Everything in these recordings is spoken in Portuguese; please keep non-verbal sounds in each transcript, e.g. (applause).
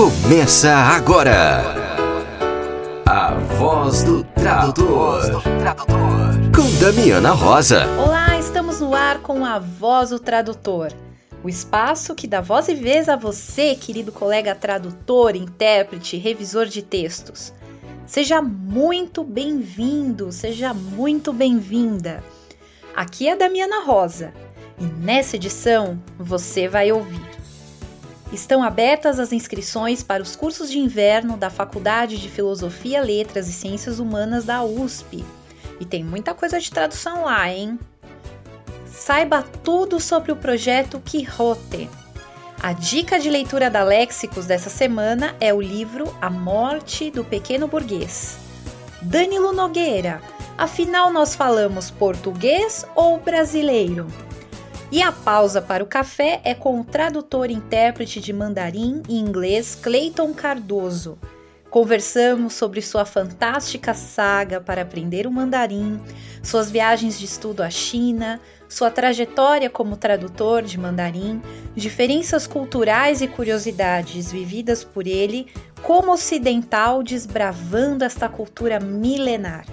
Começa agora. A voz do tradutor. Com Damiana Rosa. Olá, estamos no ar com a Voz do Tradutor. O espaço que dá voz e vez a você, querido colega tradutor, intérprete, revisor de textos. Seja muito bem-vindo, seja muito bem-vinda. Aqui é a Damiana Rosa e nessa edição você vai ouvir. Estão abertas as inscrições para os cursos de inverno da Faculdade de Filosofia, Letras e Ciências Humanas da USP. E tem muita coisa de tradução lá, hein? Saiba tudo sobre o projeto Quixote. A dica de leitura da Léxicos dessa semana é o livro A Morte do Pequeno Burguês. Danilo Nogueira, afinal nós falamos português ou brasileiro? E a pausa para o café é com o tradutor e intérprete de mandarim e inglês Clayton Cardoso. Conversamos sobre sua fantástica saga para aprender o mandarim, suas viagens de estudo à China, sua trajetória como tradutor de mandarim, diferenças culturais e curiosidades vividas por ele como ocidental desbravando esta cultura milenar.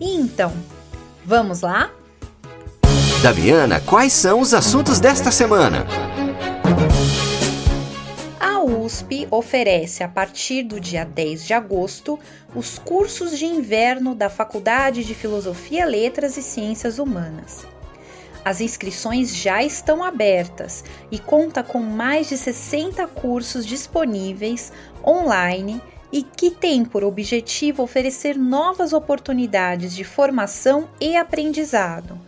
E então, vamos lá? Daviana, quais são os assuntos desta semana? A USP oferece, a partir do dia 10 de agosto, os cursos de inverno da Faculdade de Filosofia, Letras e Ciências Humanas. As inscrições já estão abertas e conta com mais de 60 cursos disponíveis online e que tem por objetivo oferecer novas oportunidades de formação e aprendizado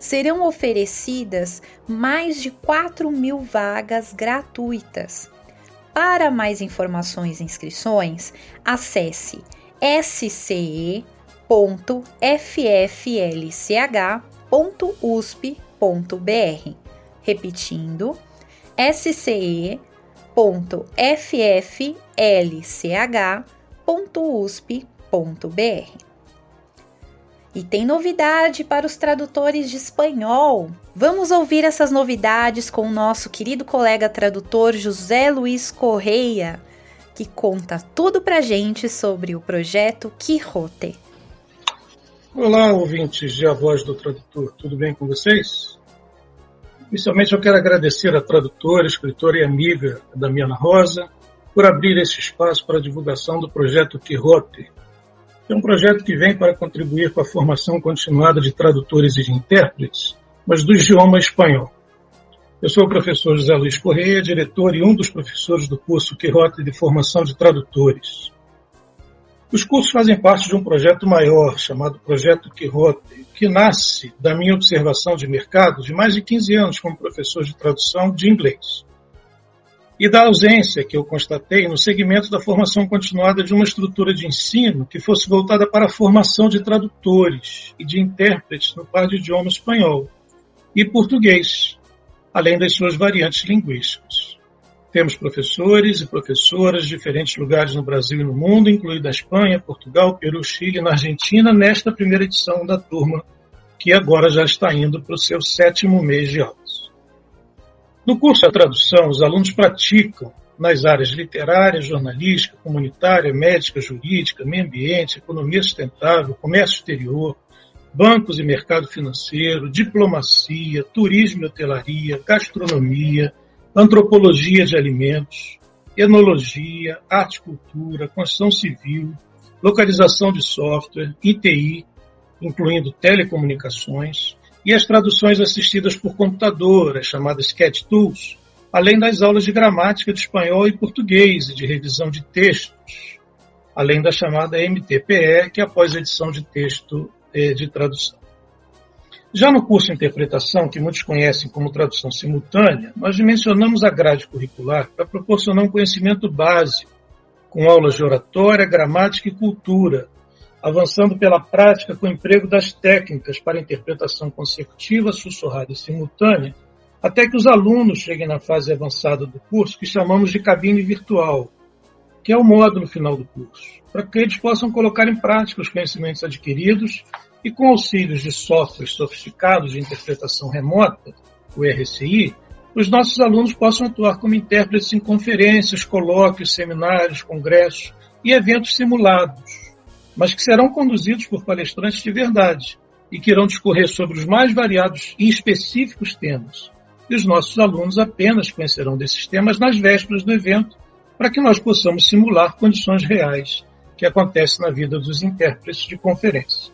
serão oferecidas mais de 4 mil vagas gratuitas. Para mais informações e inscrições, acesse sce.fflch.usp.br. Repetindo, sce.fflch.usp.br. E tem novidade para os tradutores de espanhol. Vamos ouvir essas novidades com o nosso querido colega tradutor José Luiz Correia, que conta tudo pra gente sobre o projeto Quixote. Olá, ouvintes de A Voz do Tradutor, tudo bem com vocês? Inicialmente eu quero agradecer à tradutora, escritora e amiga Damiana Rosa por abrir esse espaço para a divulgação do projeto Quixote, é um projeto que vem para contribuir com a formação continuada de tradutores e de intérpretes, mas do idioma espanhol. Eu sou o professor José Luiz Correia, diretor e um dos professores do curso Quixote de Formação de Tradutores. Os cursos fazem parte de um projeto maior, chamado Projeto Quixote, que nasce da minha observação de mercado de mais de 15 anos como professor de tradução de inglês e da ausência que eu constatei no segmento da formação continuada de uma estrutura de ensino que fosse voltada para a formação de tradutores e de intérpretes no par de idioma espanhol e português, além das suas variantes linguísticas. Temos professores e professoras de diferentes lugares no Brasil e no mundo, incluindo a Espanha, Portugal, Peru, Chile e na Argentina, nesta primeira edição da turma, que agora já está indo para o seu sétimo mês de aulas. No curso de tradução, os alunos praticam nas áreas literária, jornalística, comunitária, médica, jurídica, meio ambiente, economia sustentável, comércio exterior, bancos e mercado financeiro, diplomacia, turismo e hotelaria, gastronomia, antropologia de alimentos, enologia, arte e cultura, construção civil, localização de software, ITI, incluindo telecomunicações, e as traduções assistidas por computador, as chamadas Sketch Tools, além das aulas de gramática de espanhol e português e de revisão de textos, além da chamada MTPE, que é após edição de texto de tradução. Já no curso de interpretação, que muitos conhecem como tradução simultânea, nós dimensionamos a grade curricular para proporcionar um conhecimento básico, com aulas de oratória, gramática e cultura, avançando pela prática com o emprego das técnicas para interpretação consecutiva, sussurrada e simultânea, até que os alunos cheguem na fase avançada do curso, que chamamos de cabine virtual, que é o módulo final do curso, para que eles possam colocar em prática os conhecimentos adquiridos e, com auxílios de softwares sofisticados de interpretação remota, o RCI, os nossos alunos possam atuar como intérpretes em conferências, colóquios, seminários, congressos e eventos simulados, mas que serão conduzidos por palestrantes de verdade e que irão discorrer sobre os mais variados e específicos temas. E os nossos alunos apenas conhecerão desses temas nas vésperas do evento, para que nós possamos simular condições reais que acontecem na vida dos intérpretes de conferência.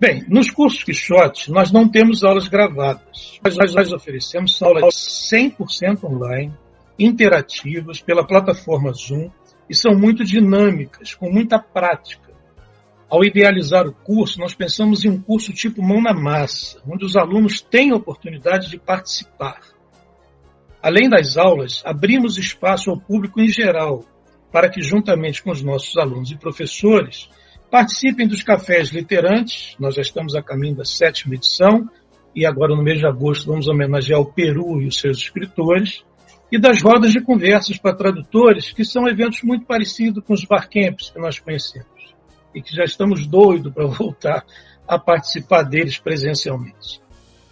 Bem, nos cursos Quixote, nós não temos aulas gravadas. Nós, nós oferecemos aulas 100% online, interativas, pela plataforma Zoom, e são muito dinâmicas, com muita prática. Ao idealizar o curso, nós pensamos em um curso tipo mão na massa, onde os alunos têm a oportunidade de participar. Além das aulas, abrimos espaço ao público em geral, para que, juntamente com os nossos alunos e professores, Participem dos cafés literantes, nós já estamos a caminho da sétima edição, e agora no mês de agosto vamos homenagear o Peru e os seus escritores, e das rodas de conversas para tradutores, que são eventos muito parecidos com os barcamps que nós conhecemos, e que já estamos doidos para voltar a participar deles presencialmente.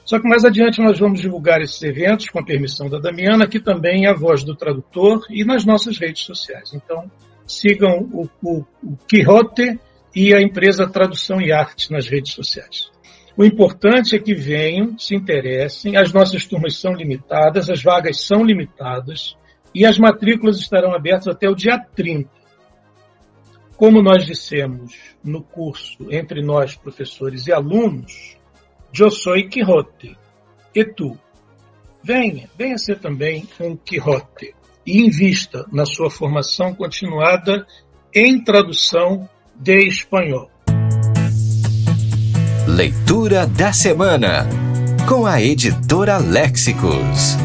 Só que mais adiante nós vamos divulgar esses eventos com a permissão da Damiana, que também é a voz do tradutor, e nas nossas redes sociais. Então, sigam o, o, o Quixote e a empresa Tradução e Arte nas redes sociais. O importante é que venham, se interessem, as nossas turmas são limitadas, as vagas são limitadas e as matrículas estarão abertas até o dia 30. Como nós dissemos no curso entre nós, professores e alunos, eu sou Quixote, e tu? Venha, venha ser também um Quixote e invista na sua formação continuada em tradução de espanhol. Leitura da semana com a editora Léxicos.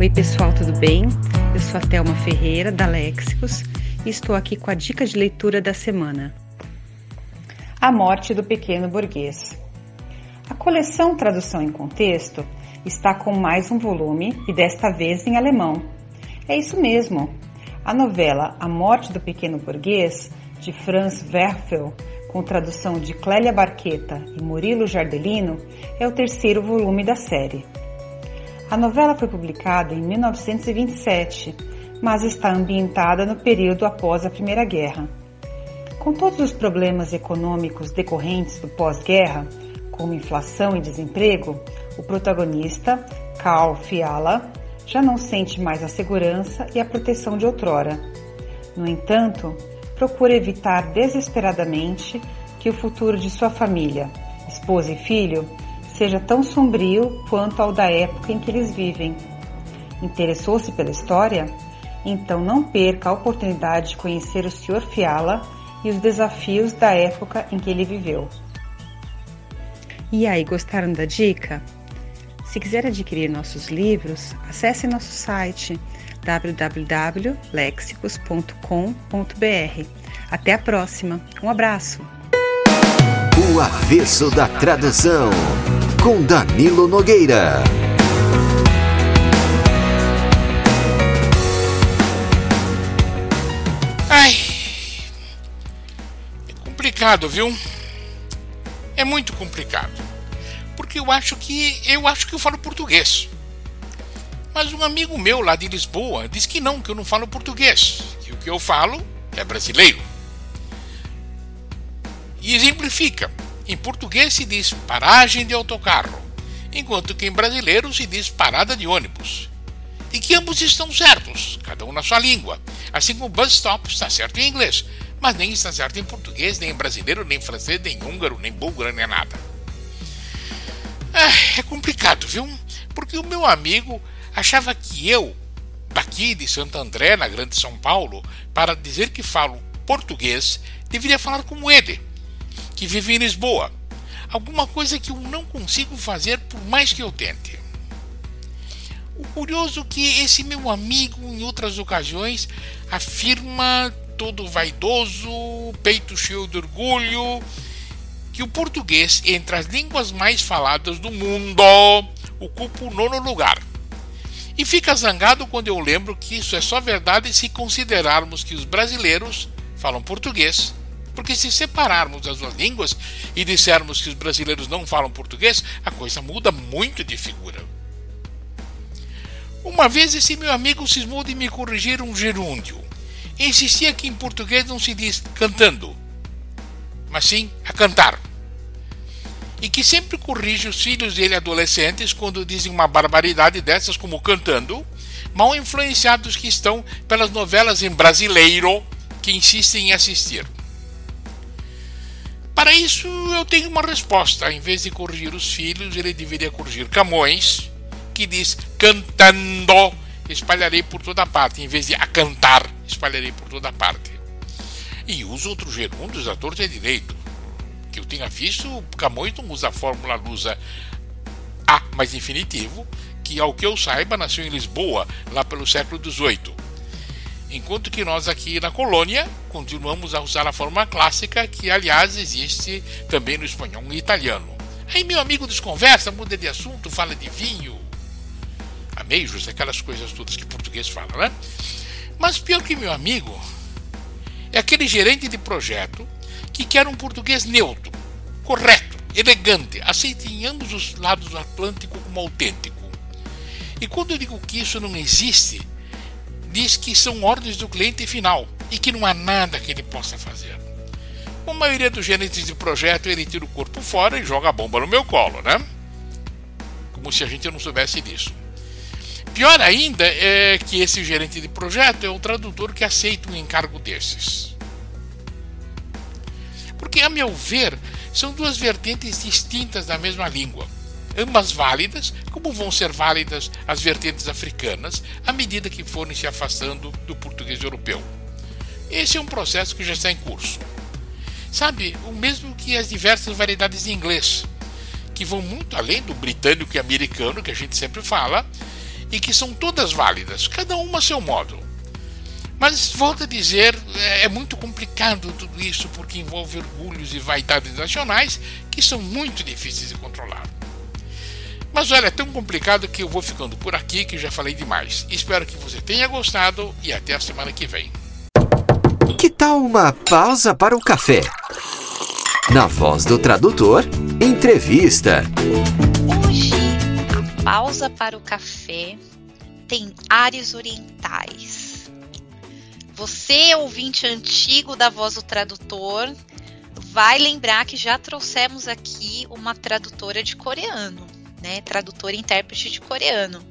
Oi, pessoal, tudo bem? Eu sou a Thelma Ferreira, da Léxicos, estou aqui com a dica de leitura da semana. A Morte do Pequeno Burguês. A coleção Tradução em Contexto está com mais um volume e desta vez em alemão. É isso mesmo, a novela A Morte do Pequeno Burguês, de Franz Werfel, com tradução de Clélia Barqueta e Murilo Jardelino, é o terceiro volume da série. A novela foi publicada em 1927, mas está ambientada no período após a Primeira Guerra. Com todos os problemas econômicos decorrentes do pós-guerra, como inflação e desemprego, o protagonista, Karl Fiala, já não sente mais a segurança e a proteção de outrora. No entanto, procura evitar desesperadamente que o futuro de sua família, esposa e filho, seja tão sombrio quanto ao da época em que eles vivem. Interessou-se pela história? Então não perca a oportunidade de conhecer o Sr. Fiala e os desafios da época em que ele viveu. E aí, gostaram da dica? Se quiser adquirir nossos livros, acesse nosso site www.lexicos.com.br. Até a próxima. Um abraço. O Avesso da Tradução, com Danilo Nogueira. Complicado, viu? É muito complicado porque eu acho que eu acho que eu falo português. Mas um amigo meu lá de Lisboa diz que não, que eu não falo português, que o que eu falo é brasileiro. E exemplifica. Em português se diz paragem de autocarro, enquanto que em brasileiro se diz parada de ônibus. E que ambos estão certos, cada um na sua língua. Assim como bus stop está certo em inglês, mas nem está certo em português, nem em brasileiro, nem em francês, nem em húngaro, nem búlgaro, nem nada. É, é complicado, viu? Porque o meu amigo achava que eu, daqui de Santo André, na Grande São Paulo, para dizer que falo português, deveria falar como ele, que vive em Lisboa. Alguma coisa que eu não consigo fazer por mais que eu tente. O curioso é que esse meu amigo, em outras ocasiões, afirma todo vaidoso, peito cheio de orgulho, que o português, entre as línguas mais faladas do mundo, ocupa o nono lugar. E fica zangado quando eu lembro que isso é só verdade se considerarmos que os brasileiros falam português Porque se separarmos as duas línguas e dissermos que os brasileiros não falam português, a coisa muda muito de figura. Uma vez esse meu amigo cismou de me corrigir um gerúndio. Insistia que em português não se diz cantando, mas sim a cantar. E que sempre corrige os filhos dele adolescentes quando dizem uma barbaridade dessas como cantando, mal influenciados que estão pelas novelas em brasileiro que insistem em assistir. Para isso, eu tenho uma resposta. Em vez de corrigir os filhos, ele deveria corrigir Camões, que diz cantando, espalharei por toda parte, em vez de a cantar, espalharei por toda parte. E usa outros gerúndios da torta direito. Que eu tenha visto, Camões não usa a fórmula lusa A mais infinitivo, que, ao que eu saiba, nasceu em Lisboa, lá pelo século XVIII enquanto que nós aqui na colônia continuamos a usar a forma clássica, que aliás existe também no espanhol e italiano. Aí meu amigo desconversa, muda de assunto, fala de vinho, ameijos, aquelas coisas todas que português fala, né? Mas pior que meu amigo é aquele gerente de projeto que quer um português neutro, correto, elegante, aceito em ambos os lados do Atlântico como autêntico. E quando eu digo que isso não existe, diz que são ordens do cliente final e que não há nada que ele possa fazer. A maioria dos gerentes de projeto ele tira o corpo fora e joga a bomba no meu colo, né? Como se a gente não soubesse disso. Pior ainda é que esse gerente de projeto é o tradutor que aceita um encargo desses. Porque, a meu ver, são duas vertentes distintas da mesma língua ambas válidas, como vão ser válidas as vertentes africanas à medida que forem se afastando do português europeu. Esse é um processo que já está em curso. Sabe, o mesmo que as diversas variedades de inglês, que vão muito além do britânico e americano que a gente sempre fala, e que são todas válidas, cada uma a seu modo. Mas volto a dizer, é, é muito complicado tudo isso porque envolve orgulhos e vaidades nacionais que são muito difíceis de controlar. Mas olha, é tão complicado que eu vou ficando por aqui que já falei demais. Espero que você tenha gostado e até a semana que vem. Que tal uma pausa para o café? Na voz do tradutor, entrevista. Pausa para o café tem áreas orientais. Você, ouvinte antigo da voz do tradutor, vai lembrar que já trouxemos aqui uma tradutora de coreano né, tradutor e intérprete de coreano.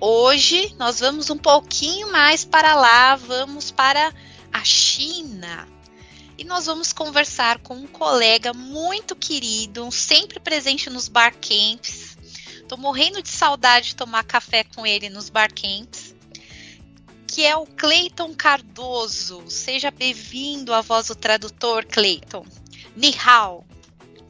Hoje nós vamos um pouquinho mais para lá, vamos para a China. E nós vamos conversar com um colega muito querido, sempre presente nos bar camps. Tô morrendo de saudade de tomar café com ele nos bar camps. Que é o Cleiton Cardoso. Seja bem-vindo à voz do tradutor, Cleiton. Ni hao.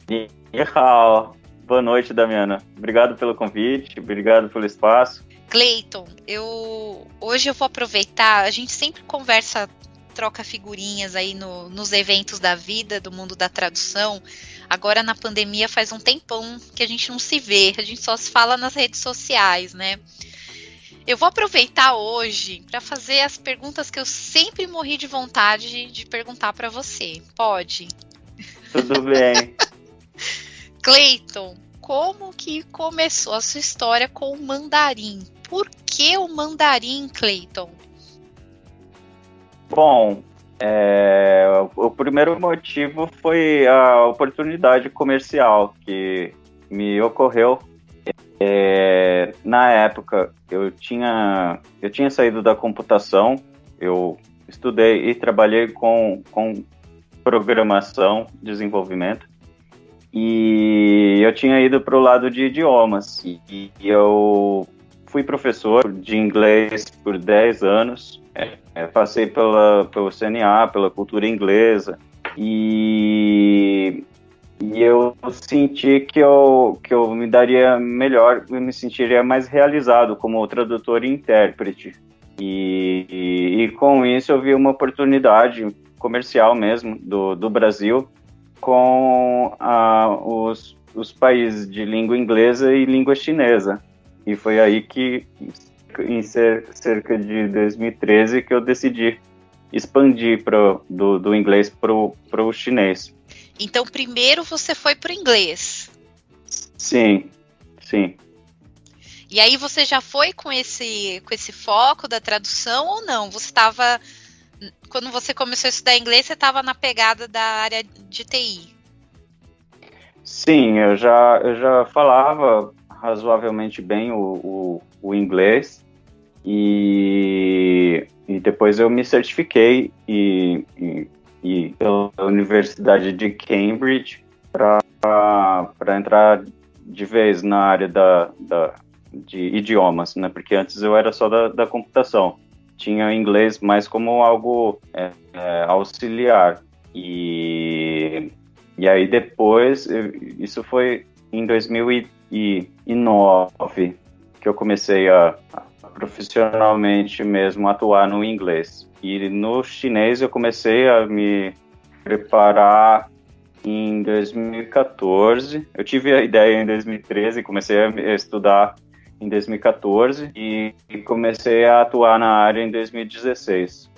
Ni hao. Boa noite, Damiana. Obrigado pelo convite, obrigado pelo espaço. Cleiton, eu hoje eu vou aproveitar, a gente sempre conversa, troca figurinhas aí no, nos eventos da vida, do mundo da tradução. Agora na pandemia faz um tempão que a gente não se vê, a gente só se fala nas redes sociais, né? Eu vou aproveitar hoje para fazer as perguntas que eu sempre morri de vontade de perguntar para você. Pode? Tudo bem. (laughs) Clayton, como que começou a sua história com o mandarim? Por que o mandarim, Clayton? Bom, é, o primeiro motivo foi a oportunidade comercial que me ocorreu. É, na época, eu tinha, eu tinha saído da computação, eu estudei e trabalhei com, com programação, desenvolvimento, e eu tinha ido para o lado de idiomas. E, eu fui professor de inglês por 10 anos. É, é, passei pela, pelo CNA, pela cultura inglesa. E, e eu senti que eu, que eu me daria melhor, me sentiria mais realizado como tradutor e intérprete. E, e, e com isso eu vi uma oportunidade comercial mesmo do, do Brasil com ah, os, os países de língua inglesa e língua chinesa. E foi aí que, em cerca de 2013, que eu decidi expandir pro, do, do inglês para o chinês. Então, primeiro você foi para o inglês. Sim, sim. E aí você já foi com esse, com esse foco da tradução ou não? Você estava. Quando você começou a estudar inglês, você estava na pegada da área de TI? Sim, eu já, eu já falava razoavelmente bem o, o, o inglês e, e depois eu me certifiquei e, e, e pela Universidade de Cambridge para entrar de vez na área da, da, de idiomas, né? Porque antes eu era só da, da computação. Tinha inglês mais como algo é, é, auxiliar. E, e aí depois, isso foi em 2009 que eu comecei a, a profissionalmente mesmo atuar no inglês. E no chinês eu comecei a me preparar em 2014. Eu tive a ideia em 2013, comecei a estudar em 2014 e comecei a atuar na área em 2016.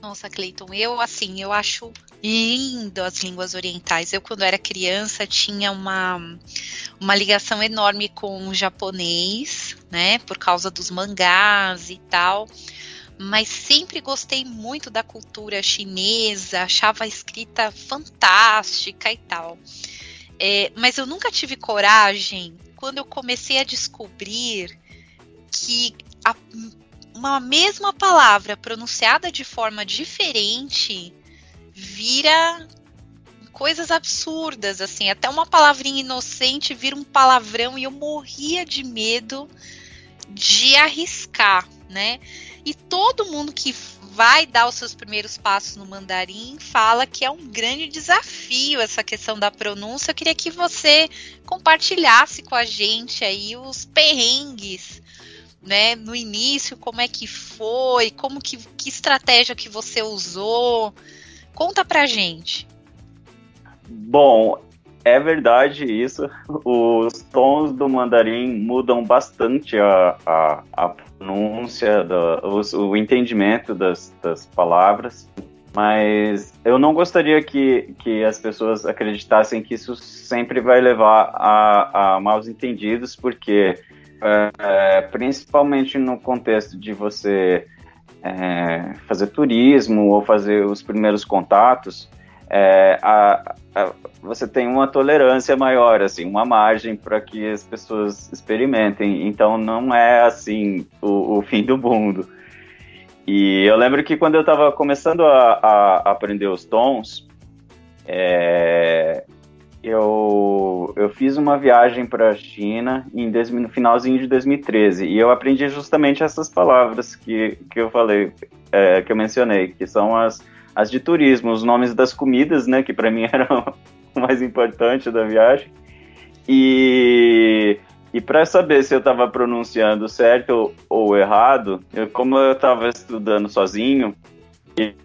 Nossa, Cleiton, eu assim, eu acho lindo as línguas orientais. Eu, quando era criança, tinha uma, uma ligação enorme com o japonês, né? Por causa dos mangás e tal. Mas sempre gostei muito da cultura chinesa, achava a escrita fantástica e tal. É, mas eu nunca tive coragem quando eu comecei a descobrir que a, uma mesma palavra pronunciada de forma diferente vira coisas absurdas, assim, até uma palavrinha inocente vira um palavrão e eu morria de medo de arriscar, né? E todo mundo que vai dar os seus primeiros passos no mandarim fala que é um grande desafio essa questão da pronúncia. Eu queria que você compartilhasse com a gente aí os perrengues, né, no início, como é que foi, como que, que estratégia que você usou. Conta pra gente. Bom, é verdade isso. Os tons do mandarim mudam bastante a, a, a pronúncia, do, o, o entendimento das, das palavras. Mas eu não gostaria que, que as pessoas acreditassem que isso sempre vai levar a, a maus entendidos, porque é, principalmente no contexto de você é, fazer turismo ou fazer os primeiros contatos, é, a, a, você tem uma tolerância maior, assim, uma margem para que as pessoas experimentem. Então não é assim o, o, (laughs) fim do mundo. E eu lembro que quando eu estava começando a, a, aprender os tons, é, eu, eu fiz uma viagem para a China em, no finalzinho de 2013 e eu aprendi justamente essas palavras que, que eu falei, é, que eu mencionei, que são as as de turismo, os nomes das comidas, né, que para mim (laughs) eram o mais importante da viagem. E, e para saber se eu estava pronunciando certo ou errado, eu, como eu estava estudando sozinho,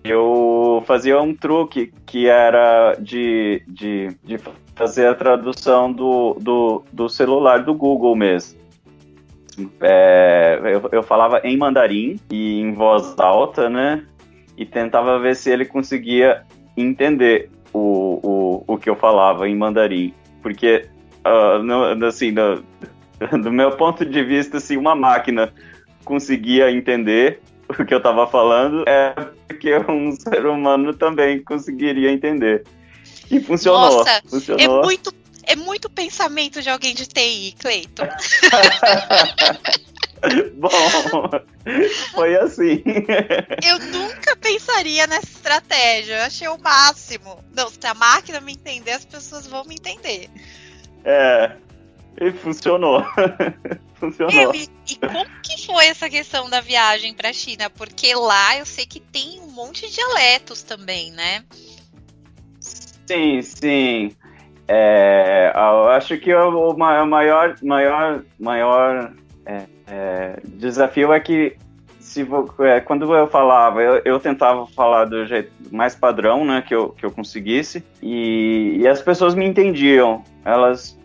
eu fazia um truque que era de, de, de fazer a tradução do, do, do celular do Google mesmo. É, eu, eu falava em mandarim e em voz alta, né? e tentava ver se ele conseguia entender o, o, o que eu falava em mandarim. Porque, uh, no, assim, no, (laughs) do meu ponto de vista, se uma máquina conseguia entender o que eu estava falando, é porque um ser humano também conseguiria entender. E funcionou. Nossa, funcionou. é muito é muito pensamento de alguém de TI, Cleiton. (laughs) Bom, foi assim. Eu nunca pensaria nessa estratégia. Eu achei o máximo. Não, se a máquina me entender, as pessoas vão me entender. É. E funcionou. (laughs) funcionou. E, e, como que foi essa questão da viagem para a China? Porque lá eu sei que tem um monte de dialetos também, né? Sim, sim. É, eu acho que o maior, maior, maior é, é, desafio é que se é, quando eu falava, eu, eu, tentava falar do jeito mais padrão, né, que eu, que eu conseguisse, e, e as pessoas me entendiam. Elas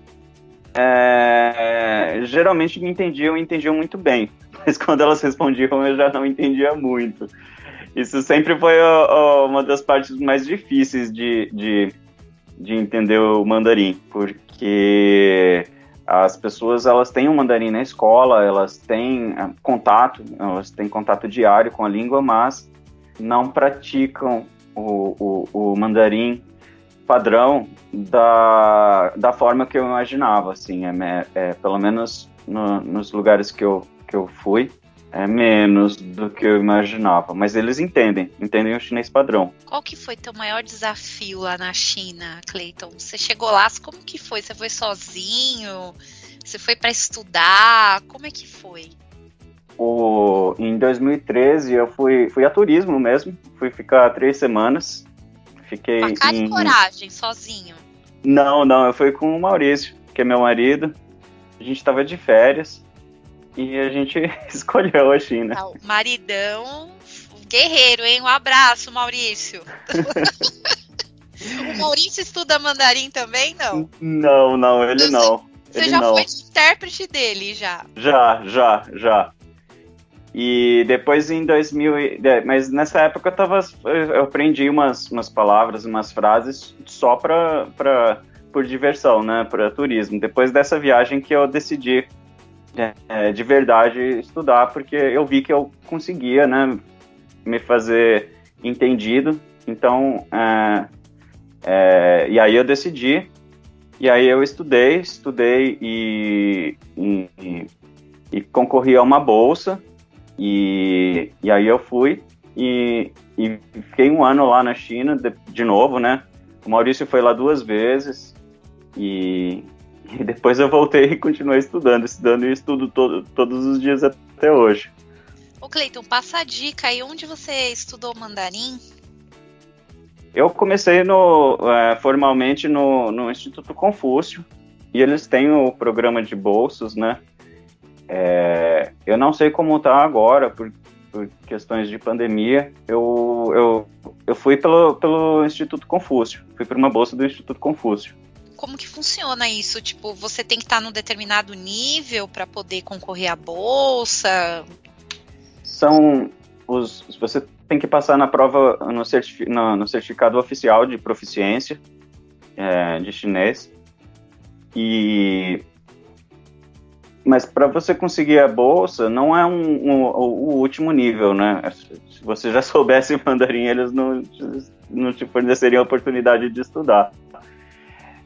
é, geralmente me entendiam e entendiam muito bem, (laughs) mas quando elas respondiam eu já não entendia muito. Isso sempre foi ó, uma das partes mais difíceis de, de, de entender o mandarim, porque as pessoas elas têm o mandarim na escola, elas têm ah, contato, elas têm contato diário com a língua, mas não praticam o, o, o mandarim padrão da, da forma que eu imaginava, assim, é, é pelo menos no, nos lugares que eu, que eu fui, é menos do que eu imaginava, mas eles entendem, entendem o chinês padrão. Qual que foi teu maior desafio lá na China, Cleiton? Você chegou lá, como que foi? Você foi sozinho? Você foi para estudar? Como é que foi? O, em 2013 eu fui, fui a turismo mesmo, fui ficar três semanas. Fiquei com a cara em... e coragem, sozinho? Não, não, eu fui com o Maurício, que é meu marido. A gente estava de férias e a gente (laughs) escolheu a China. Ah, maridão, guerreiro, hein? Um abraço, Maurício. (laughs) o Maurício estuda mandarim também, não? Não, não, ele não. Você ele já não. foi intérprete dele, já? Já, já, já. E depois em 2000, mas nessa época eu tava, eu aprendi umas, umas palavras, umas frases só para por diversão, né, para turismo. Depois dessa viagem que eu decidi é, de verdade estudar, porque eu vi que eu conseguia, né, me fazer entendido. Então, é, é, e aí eu decidi, e aí eu estudei, estudei e, e, e concorri a uma bolsa, e, e aí eu fui e, e fiquei um ano lá na China de, de novo, né? O Maurício foi lá duas vezes e, (laughs) e depois eu voltei e continuei estudando, estudando e estudo todo, todos os dias até hoje. Ô Cleiton, passa a dica aí, onde você estudou mandarim? Eu comecei no, é, formalmente no, no Instituto Confúcio, e eles têm o programa de bolsas, né? É, eu não sei como está agora, por, por, questões de pandemia. Eu, eu, eu fui pelo, pelo Instituto Confúcio, fui para uma bolsa do Instituto Confúcio como que funciona isso? Tipo, você tem que estar num determinado nível para poder concorrer à bolsa? São os. Você tem que passar na prova no, certifi, no, no certificado oficial de proficiência é, de chinês. E mas para você conseguir a bolsa, não é um, um, o último nível, né? Se você já (laughs) soubesse mandarim, eles não, não te forneceriam a oportunidade de estudar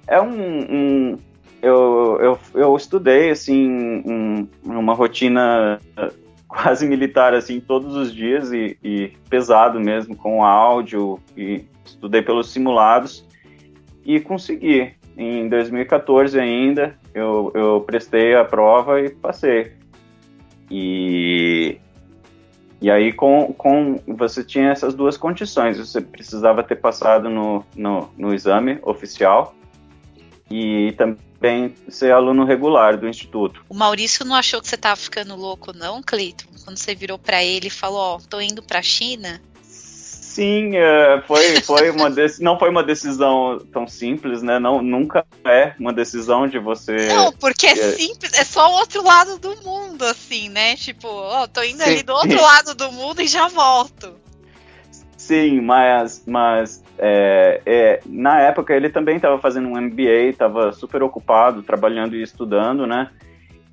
é um, um eu, eu, eu estudei assim um, uma rotina quase militar assim todos os dias e, e, pesado mesmo com áudio e estudei pelos simulados e consegui em 2014 ainda eu, eu prestei a prova e passei e e aí com, com você tinha essas duas condições você precisava ter passado no, no, no exame oficial e também ser aluno regular do instituto. O Maurício não achou que você estava ficando louco, não, Cleiton? Quando você virou para ele e falou: Ó, oh, tô indo para a China? Sim, é, foi, foi uma não foi uma decisão tão simples, né? Não, nunca é uma decisão de você. Não, porque é, é simples, é só o outro lado do mundo, assim, né? Tipo, ó, oh, tô indo Sim. ali do outro lado do mundo e já volto. Sim, mas, mas é, é, na época ele também estava fazendo um MBA, estava super ocupado, trabalhando e estudando, né?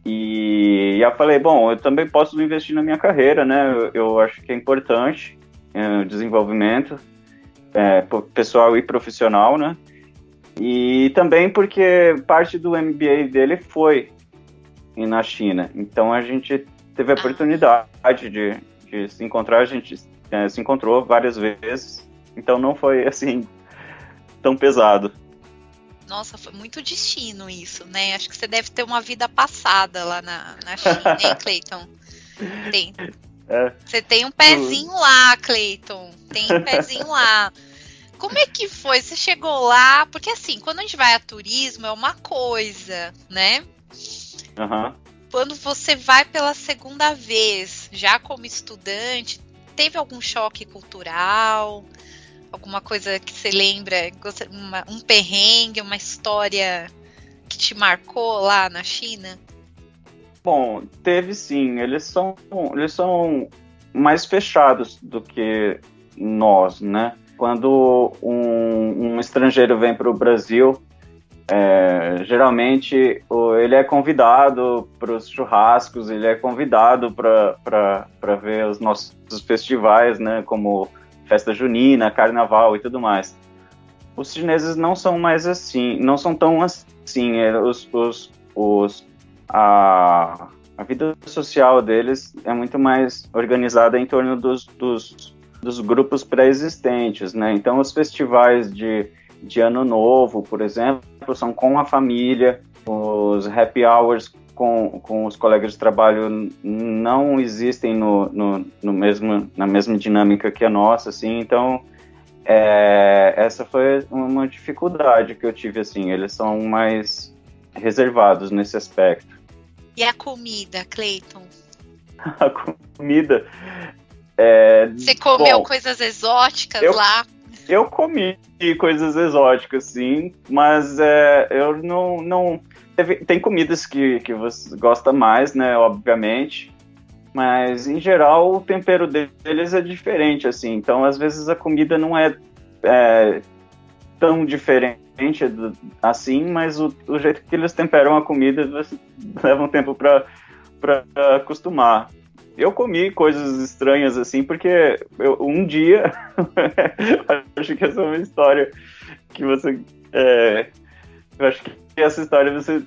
E, e eu falei, bom, eu também posso investir na minha carreira, né? Eu, eu acho que é importante o desenvolvimento é, pessoal e profissional, né? E também porque parte do MBA dele foi na China. Então a gente teve a oportunidade de, de se encontrar, a gente é, se encontrou várias vezes, então não foi (laughs) assim tão pesado. Nossa, foi muito destino isso, né? Acho que você deve ter uma vida passada lá na, na China, hein, (laughs) Cleiton? Tem. É. Você tem um pezinho lá, Cleiton. Tem um (laughs) pezinho lá. Como é que foi? Você chegou lá? Porque assim, quando a gente vai a turismo é uma coisa, né? Uhum. Quando você vai pela segunda vez, já como estudante, teve algum choque cultural? Alguma coisa que você lembra? Uma, um perrengue, uma história que te marcou lá na China? Bom, teve sim. Eles são, eles são mais fechados do que nós, né? Quando um, um estrangeiro vem para o Brasil, é, geralmente ele é convidado para os churrascos, ele é convidado para ver os nossos festivais, né, como festa junina, carnaval e tudo mais. Os chineses não são mais assim, não são tão assim. É, os, os, os, a, a vida social deles é muito mais organizada em torno dos, dos, dos grupos pré-existentes, né? Então, os festivais de, de Ano Novo, por exemplo, são com a família, os happy hours com, com os colegas de trabalho não existem no, no, no mesmo, na mesma dinâmica que a nossa, assim, então é, essa foi uma dificuldade que eu tive, assim, eles são mais reservados nesse aspecto. E a comida, Cleiton? (laughs) a comida. É, Você comeu bom, coisas exóticas eu, lá? Eu comi coisas exóticas, sim, mas é, eu não. não tem comidas que, que você gosta mais, né? Obviamente. Mas, em geral, o tempero deles é diferente, assim. Então, às vezes, a comida não é, é tão diferente assim, mas o, o, jeito que eles temperam a comida (laughs) leva um tempo para acostumar. Eu comi coisas estranhas assim, porque eu, um dia, (laughs) acho que essa é uma história que você. É, eu acho que essa história você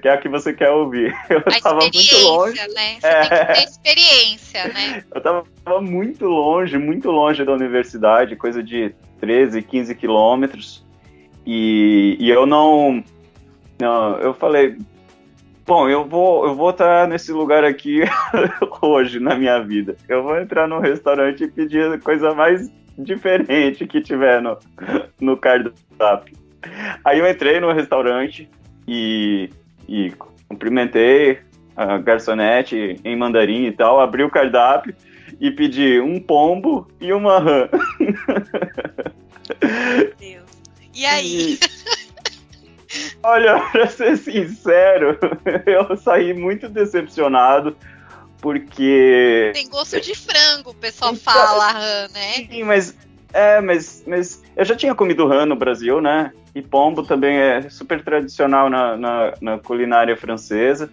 que é a que você quer ouvir. (laughs) Eu a tava muito longe. Né? Você é... tem que ter experiência, né? Eu tava muito longe, muito longe da universidade, coisa de 13, 15 quilômetros. E, e eu não, não. Eu falei, bom, eu vou eu vou estar nesse lugar aqui (laughs) hoje na minha vida. Eu vou entrar num restaurante e pedir a coisa mais diferente que tiver no, no cardápio. Aí eu entrei no restaurante e e cumprimentei a garçonete em mandarim e tal, abri o cardápio e pedi um pombo e uma rã. Meu Deus. E aí? (laughs) Olha, pra ser sincero, (laughs) eu saí muito decepcionado porque. Tem gosto de frango, o pessoal então, fala, rã, né? Sim, mas. É, mas, mas eu já tinha comido rã no Brasil, né? E pombo também é super tradicional na, na, na culinária francesa.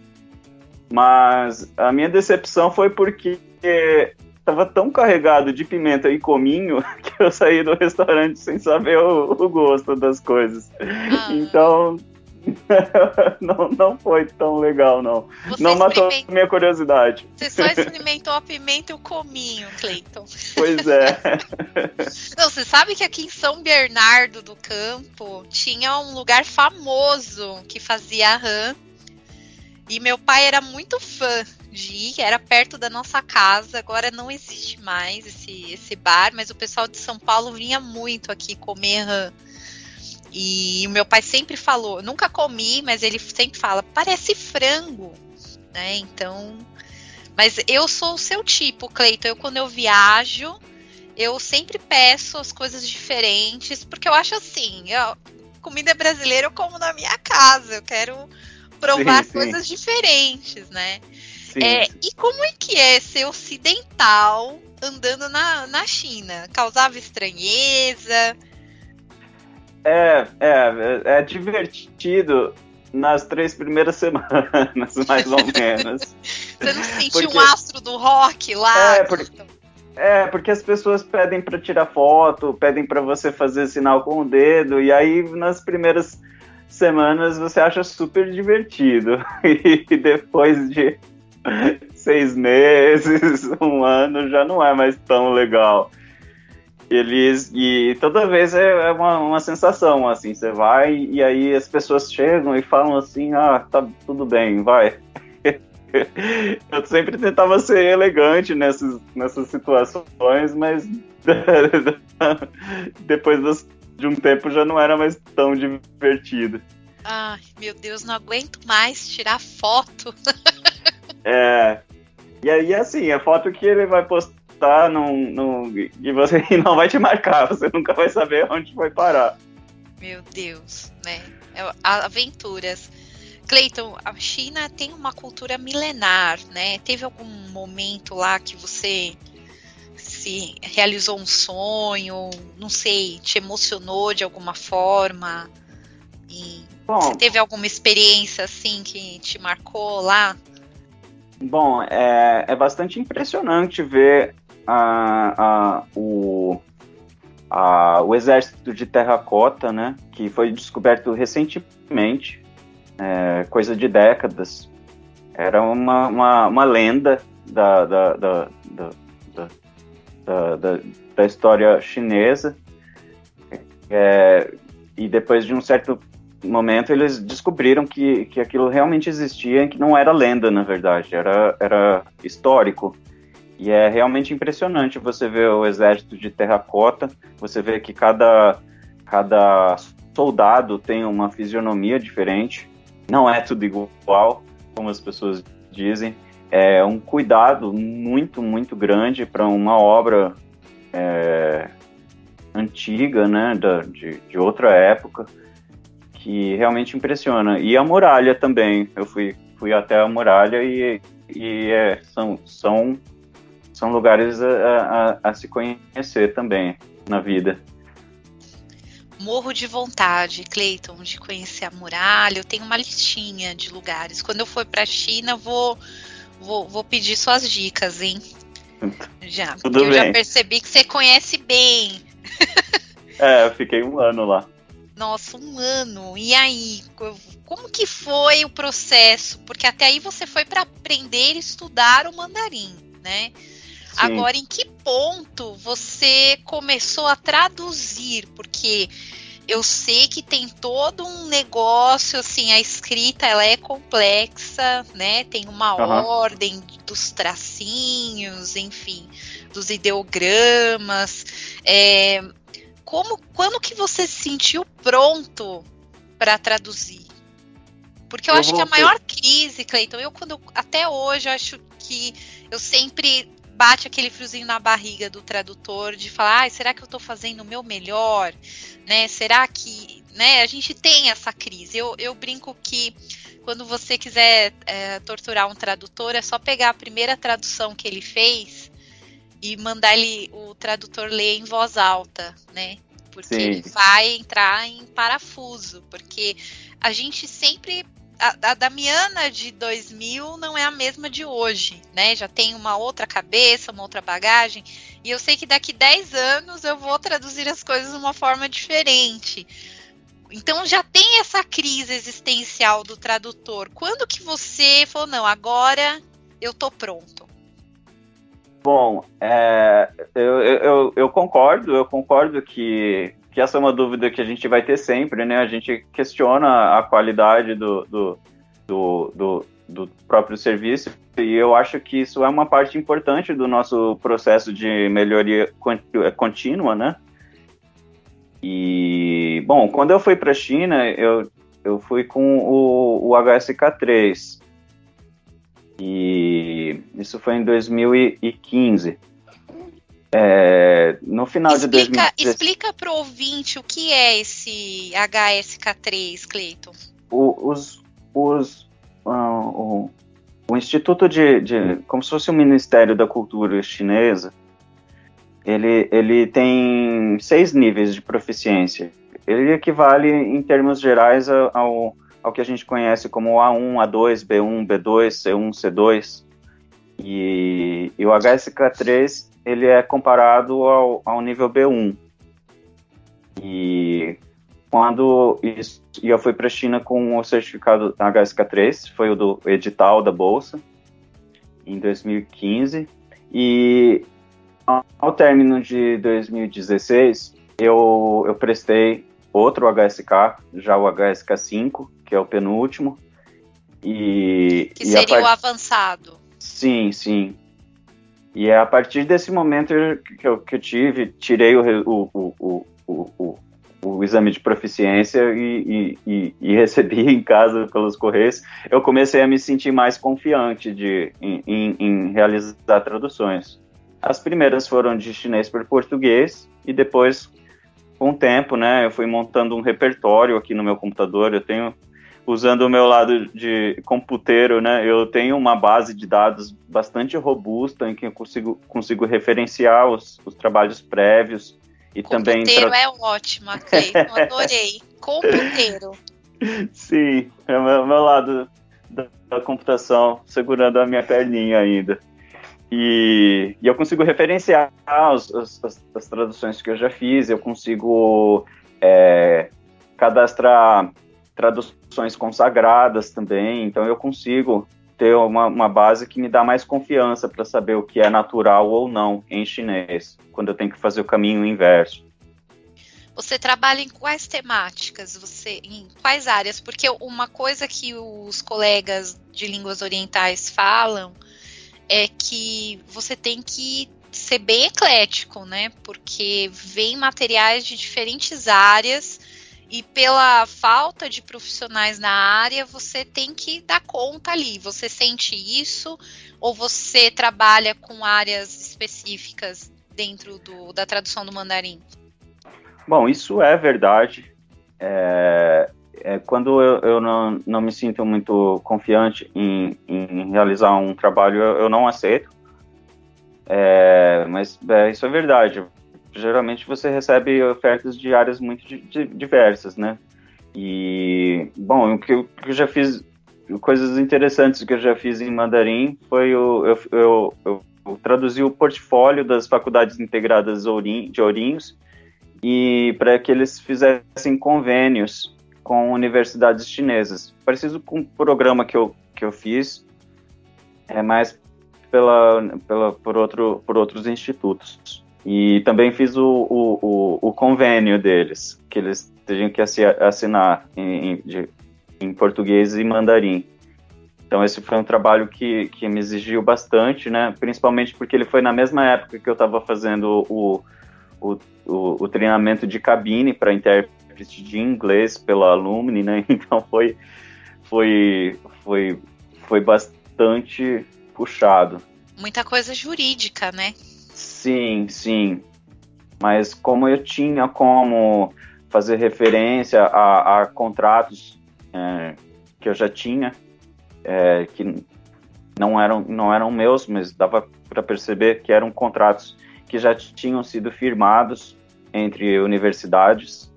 Mas a minha decepção foi porque estava tão carregado de pimenta e cominho (laughs) que eu saí do restaurante sem saber o, o gosto das coisas. Ah. Então, (laughs) não, não foi tão legal, não. Você não matou minha curiosidade. Você só experimentou a pimenta e o cominho, Cleiton. Pois é. (laughs) Não, você sabe que aqui em São Bernardo do Campo tinha um lugar famoso que fazia rã. E meu pai era muito fã de ir, era perto da nossa casa. Agora não existe mais esse, esse bar, mas o pessoal de São Paulo vinha muito aqui comer rã. E o meu pai sempre falou, nunca comi, mas ele sempre fala, parece frango, né? Então, mas eu sou o seu tipo, Cleiton. Eu quando eu viajo, eu sempre peço as coisas diferentes, porque eu acho assim, eu, comida brasileira eu como na minha casa, eu quero provar sim, sim. coisas diferentes, né? É, e como é que é ser ocidental andando na, na China? Causava estranheza? É, é, é divertido nas três primeiras (laughs) semanas, mais ou menos. Você não sentiu porque... um astro do rock lá? É, porque, é, porque as pessoas pedem para tirar foto, pedem para você fazer sinal com o dedo, e aí nas primeiras semanas você acha super divertido. (laughs) E depois de seis meses, (laughs) um ano, já não é mais tão legal. Eles e toda vez é, é uma, uma sensação assim, você vai e aí as pessoas chegam e falam assim, ah, tá tudo bem, vai. (laughs) Eu sempre tentava ser elegante nessas, nessas situações, mas depois de um tempo já não era mais tão divertido. Ai, meu Deus, não aguento mais tirar foto. (laughs) é. E aí, assim, a foto que ele vai postar num, num, e você (laughs) não vai te marcar, você nunca vai saber onde foi parar. Meu Deus, né? É, aventuras. Cleiton, a China tem uma cultura milenar, né? Teve algum momento lá que você se realizou um sonho, não sei, te emocionou de alguma forma? E Bom, você teve alguma experiência assim que te marcou lá? Bom, é, é bastante impressionante ver a, a, o, a, o exército de terracota, né, que foi descoberto recentemente, é, coisa de décadas. Era uma, uma, uma lenda da, da, da, da, da, da história chinesa. É, e depois de um certo momento eles descobriram que, que aquilo realmente existia e que não era lenda, na verdade, era, era histórico. E é realmente impressionante você ver o exército de terracota, você vê que cada, cada soldado tem uma fisionomia diferente, não é tudo igual, como as pessoas dizem. É um cuidado muito, muito grande para uma obra é, antiga, né, da, de, de outra época que realmente impressiona. E a muralha também. Eu fui, fui até a muralha e, e é, são, são, são lugares a, a, a se conhecer também na vida morro de vontade, Cleiton, de conhecer a muralha. Eu tenho uma listinha de lugares. Quando eu for para a China, vou, vou, vou pedir suas dicas, hein? (laughs) Já. Tudo eu bem. já percebi que você conhece bem. (laughs) é, eu fiquei um ano lá. Nossa, um ano. E aí, como que foi o processo? Porque até aí você foi para aprender e estudar o mandarim, né? Sim. Agora, em que ponto você começou a traduzir? Porque eu sei que tem todo um negócio, assim, a escrita ela é complexa, né? Tem uma uhum. ordem dos tracinhos, enfim, dos ideogramas. É, como, quando que você se sentiu pronto para traduzir? Porque eu, eu acho que a maior crise, Cleiton, eu quando até hoje eu acho que eu sempre bate aquele friozinho na barriga do tradutor de falar, ah, será que eu estou fazendo o meu melhor, né? Será que, né? A gente tem essa crise. Eu, eu brinco que quando você quiser é, torturar um tradutor, é só pegar a primeira tradução que ele fez e mandar ele, o tradutor ler em voz alta, né? Porque Sim. ele vai entrar em parafuso, porque a gente sempre a, a Damiana de 2000 não é a mesma de hoje, né? Já tem uma outra cabeça, uma outra bagagem, e eu sei que daqui 10 anos eu vou traduzir as coisas de uma forma diferente. Então já tem essa crise existencial do tradutor. Quando que você falou, não, agora eu tô pronto? Bom, é, eu, eu, eu, concordo, eu concordo que, que essa é uma dúvida que a gente vai ter sempre, né? A gente questiona a qualidade do, do, do, do, do próprio serviço e eu acho que isso é uma parte importante do nosso processo de melhoria contínua, né? E, bom, quando eu fui para a China, eu, eu fui com o, o HSK3, e isso foi em 2015. É, no final explica, de 2016. Explica para o ouvinte o que é esse HSK3, Cleiton. O, os, os, uh, o, o Instituto de, de. Como se fosse o Ministério da Cultura Chinesa, ele, ele tem seis níveis de proficiência. Ele equivale, em termos gerais, ao ao que a gente conhece como A1, A2, B1, B2, C1, C2. E, e o HSK3 ele é comparado ao, ao nível B1. E quando isso, e eu fui para a China com o certificado HSK3, foi o do edital da bolsa em 2015 e ao término de 2016 eu, eu prestei outro HSK, já o HSK5, que é o penúltimo. E, que e seria part... o avançado. Sim, sim. E é a partir desse momento que eu, que eu tive, tirei o, o, o, o, exame de proficiência e, e, e, (laughs) recebi em casa pelos correios, eu comecei a me sentir mais confiante de, em, em, em realizar traduções. As primeiras foram de chinês para português e depois, com o tempo, né, eu fui montando um repertório aqui no meu computador. Eu tenho usando o meu lado de computeiro, né, eu tenho uma base de dados bastante robusta em que eu consigo, consigo referenciar os, os trabalhos prévios e também... Computeiro é ótimo, ok, eu adorei. (laughs) Computeiro. Sim, é o meu, meu lado da, da, computação segurando a minha perninha ainda. E, e eu consigo referenciar as, as, as, traduções que eu já fiz, eu consigo é, cadastrar traduções consagradas também, então eu consigo ter uma, uma base que me dá mais confiança para saber o que é natural ou não em chinês, quando eu tenho que fazer o caminho inverso. Você trabalha em quais temáticas? Você em quais áreas? Porque uma coisa que os colegas de línguas orientais falam é que você tem que ser bem eclético, né? Porque vem materiais de diferentes áreas e pela falta de profissionais na área, você tem que dar conta ali. Você sente isso ou você trabalha com áreas específicas dentro do, da tradução do mandarim? Bom, isso é verdade. É, é, quando eu, eu não, não, me sinto muito confiante em, em realizar um trabalho, eu, eu não aceito. É, mas é, isso é verdade geralmente você recebe ofertas de áreas muito diversas, né? E, bom, o que eu, que eu já fiz, coisas interessantes que eu já fiz em mandarim foi o, eu, eu, eu, eu traduzi o portfólio das faculdades integradas de Ourinhos e para que eles fizessem convênios com universidades chinesas. Parecido com o programa que eu, que eu fiz, é mais pela, pela, por, outro, por outros institutos. E também fiz o, o, o, o convênio deles, que eles tinham que assinar em, em, em, português e mandarim. Então esse foi um trabalho que, que me exigiu bastante, né? Principalmente porque ele foi na mesma época que eu estava fazendo o, o, o, o, treinamento de cabine para intérprete de inglês pela Alumni, né? (laughs) Então foi, foi, foi, foi bastante puxado. Muita coisa jurídica, né? Sim, sim. Mas como eu tinha como fazer referência a, a contratos é, que eu já tinha, é, que não eram, não eram meus, mas dava para perceber que eram contratos que já tinham sido firmados entre universidades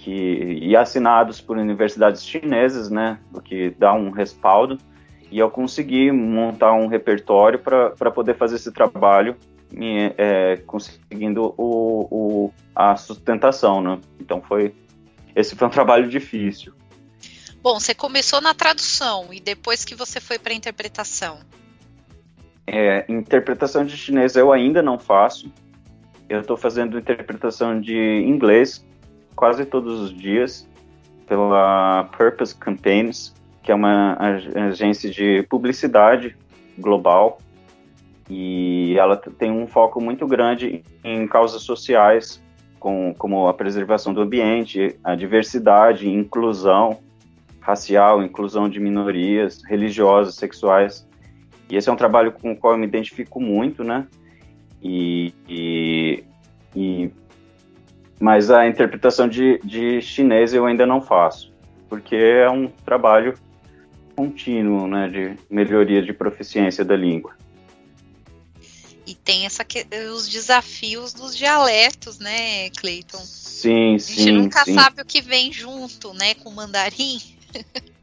que, e assinados por universidades chinesas, né, o que dá um respaldo. E eu consegui montar um repertório para poder fazer esse trabalho é, conseguindo o, o, a sustentação, né? Então foi esse foi um trabalho difícil. Bom, você começou na tradução e depois que você foi para interpretação. É, interpretação de chinês eu ainda não faço. Eu estou fazendo interpretação de inglês quase todos os dias pela Purpose Campaigns, que é uma agência de publicidade global e ela tem um foco muito grande em causas sociais, com, como a preservação do ambiente, a diversidade, inclusão racial, inclusão de minorias religiosas, sexuais. E esse é um trabalho com o qual eu me identifico muito, né? E, e, e mas a interpretação de, de chinês eu ainda não faço, porque é um trabalho contínuo, né, de melhoria de proficiência da língua. E tem essa que, os desafios dos dialetos, né, Cleiton? Sim, sim. A gente nunca sim. sabe o que vem junto, né, com o mandarim.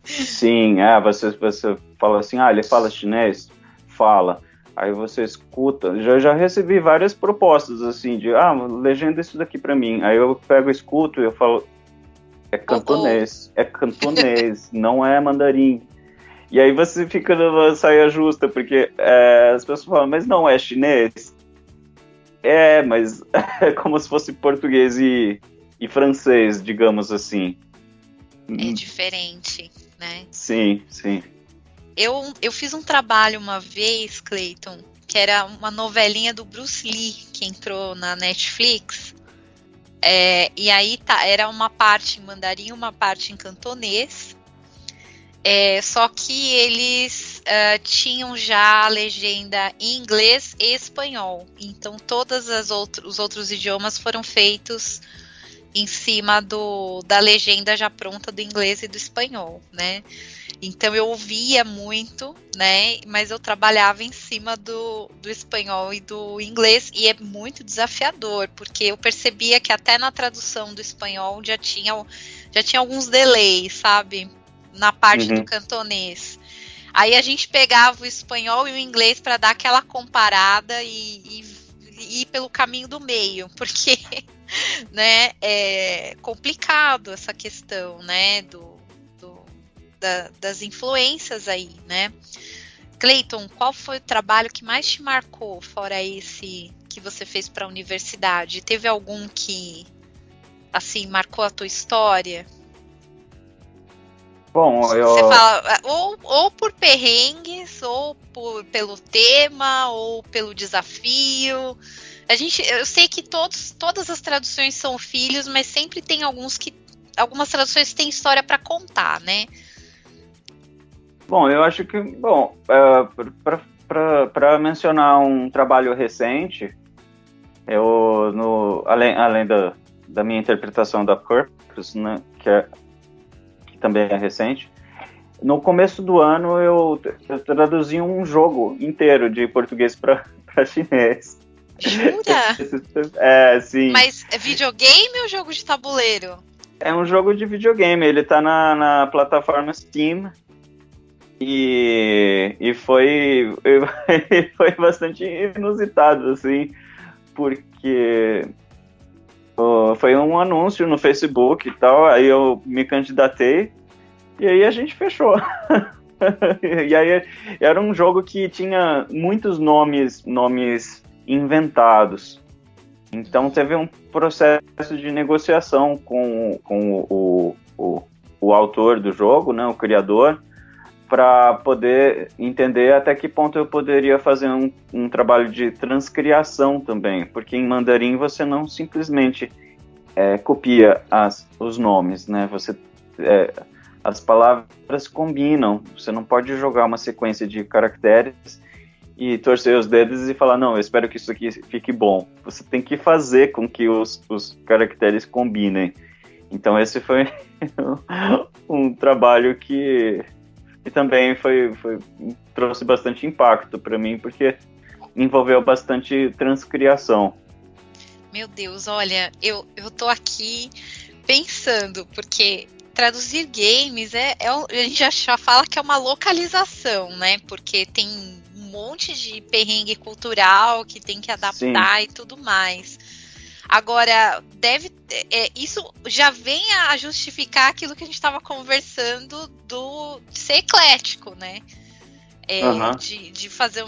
Sim, é, você, você fala assim, ah, ele fala chinês? Fala. Aí você escuta. Já, já recebi várias propostas assim de, ah, legenda isso daqui para mim. Aí eu pego, escuto e eu falo, é cantonês, é cantonês, não é mandarim. E aí você fica numa saia justa, porque é, as pessoas falam, mas não é chinês? É, mas (laughs) é como se fosse português e, e francês, digamos assim. É diferente, né? Sim, sim. Eu, eu fiz um trabalho uma vez, Clayton, que era uma novelinha do Bruce Lee, que entrou na Netflix. É, e aí tá, era uma parte em mandarim, uma parte em cantonês. É, só que eles uh, tinham já a legenda em inglês e espanhol. Então todos outro, os outros idiomas foram feitos em cima do, da legenda já pronta do inglês e do espanhol, né? Então eu ouvia muito, né? Mas eu trabalhava em cima do, do espanhol e do inglês e é muito desafiador, porque eu percebia que até na tradução do espanhol já tinha, já tinha alguns delays, sabe? Na parte uhum. do cantonês. Aí a gente pegava o espanhol e o inglês para dar aquela comparada e, e, e ir pelo caminho do meio, (laughs) porque né, é complicado essa questão, né, do, do da, das influências aí, né. Cleiton, qual foi o trabalho que mais te marcou, fora esse que você fez para a universidade? Teve algum que, assim, marcou a tua história? Bom, eu... Você fala, ou, ou por perrengues, ou por, pelo tema, ou pelo desafio. A gente, eu sei que todos, todas as traduções são filhos, mas sempre tem alguns que, algumas traduções têm história para contar, né? Bom, eu acho que, bom, é, para mencionar um trabalho recente, eu, no, além, além da, da minha interpretação da Purpose, né, que é também é recente. No começo do ano eu, eu traduzi um jogo inteiro de português para (laughs) chinês. Jura? (laughs) é, sim. Mas é videogame ou jogo de tabuleiro? É um jogo de videogame, ele tá na, na plataforma Steam. E, e foi, (laughs) foi bastante inusitado, assim, porque foi um anúncio no Facebook e tal, aí eu me candidatei e aí a gente fechou. (laughs) e aí era um jogo que tinha muitos nomes, nomes inventados. Então teve um processo de negociação com, com o, o, o autor do jogo, né, o criador, para poder entender até que ponto eu poderia fazer um, um, trabalho de transcriação também, porque em mandarim você não simplesmente é, copia as, os nomes, né? Você é, as palavras combinam. Você não pode jogar uma sequência de caracteres e torcer os dedos e falar não, eu espero que isso aqui fique bom. Você tem que fazer com que os, os caracteres combinem. Então esse foi (laughs) um trabalho que e também foi, foi trouxe bastante impacto para mim porque envolveu bastante transcriação. Meu Deus, olha, eu, eu tô aqui pensando, porque traduzir games é, é, a gente já, já fala que é uma localização, né? Porque tem um monte de perrengue cultural que tem que adaptar Sim. e tudo mais. Agora, deve é, isso já vem a justificar aquilo que a gente estava conversando do ser eclético, né? É, uhum. de, de fazer.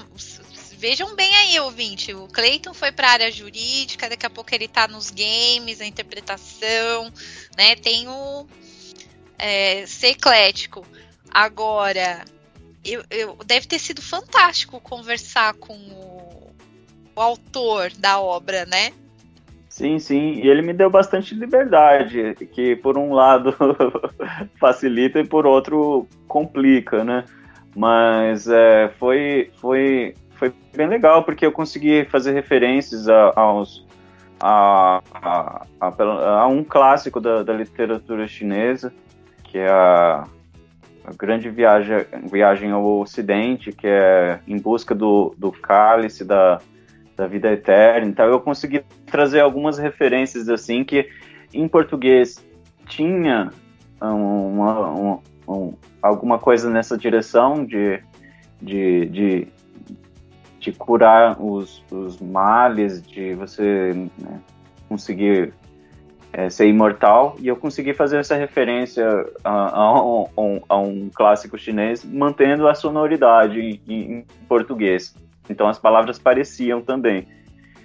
Vejam bem aí, ouvinte. O Clayton foi para a área jurídica, daqui a pouco ele está nos games, a interpretação, né? Tem o é, ser eclético. Agora, eu, eu, deve ter sido fantástico conversar com o, o autor da obra, né? Sim, sim, e ele me deu bastante liberdade, que por um lado (laughs) facilita e por outro complica, né? Mas é, foi, foi, foi bem legal, porque eu consegui fazer referências a, aos, a, a, a, um clássico da, da literatura chinesa, que é a, a grande viagem, viagem ao Ocidente, que é em busca do, do cálice da da vida eterna. Então eu consegui trazer algumas referências assim que em português tinha uma, uma, uma, alguma coisa nessa direção de, de, de, de curar os, os males, de você né, conseguir é, ser imortal, e eu consegui fazer essa referência a, a, a, um, a um, clássico chinês, mantendo a sonoridade em, em português. Então as palavras pareciam também.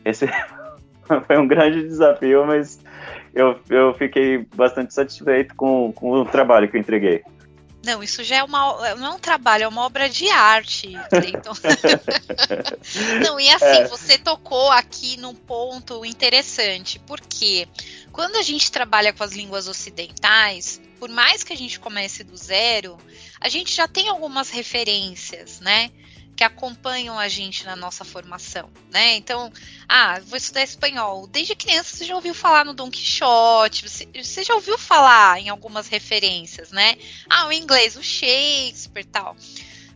Esse (laughs) foi um grande desafio, mas eu, eu fiquei bastante satisfeito com, com o trabalho que eu entreguei. Não, isso já é uma não é um trabalho, é uma obra de arte, Cleiton. (laughs) não, e assim, é. você tocou aqui num ponto interessante, porque quando a gente trabalha com as línguas ocidentais, por mais que a gente comece do zero, a gente já tem algumas referências, né? Que acompanham a gente na nossa formação, né? Então, Ah, vou estudar espanhol. Desde criança você já ouviu falar no Don Quixote, você, você já ouviu falar em algumas referências, né? Ah, o inglês, o Shakespeare tal.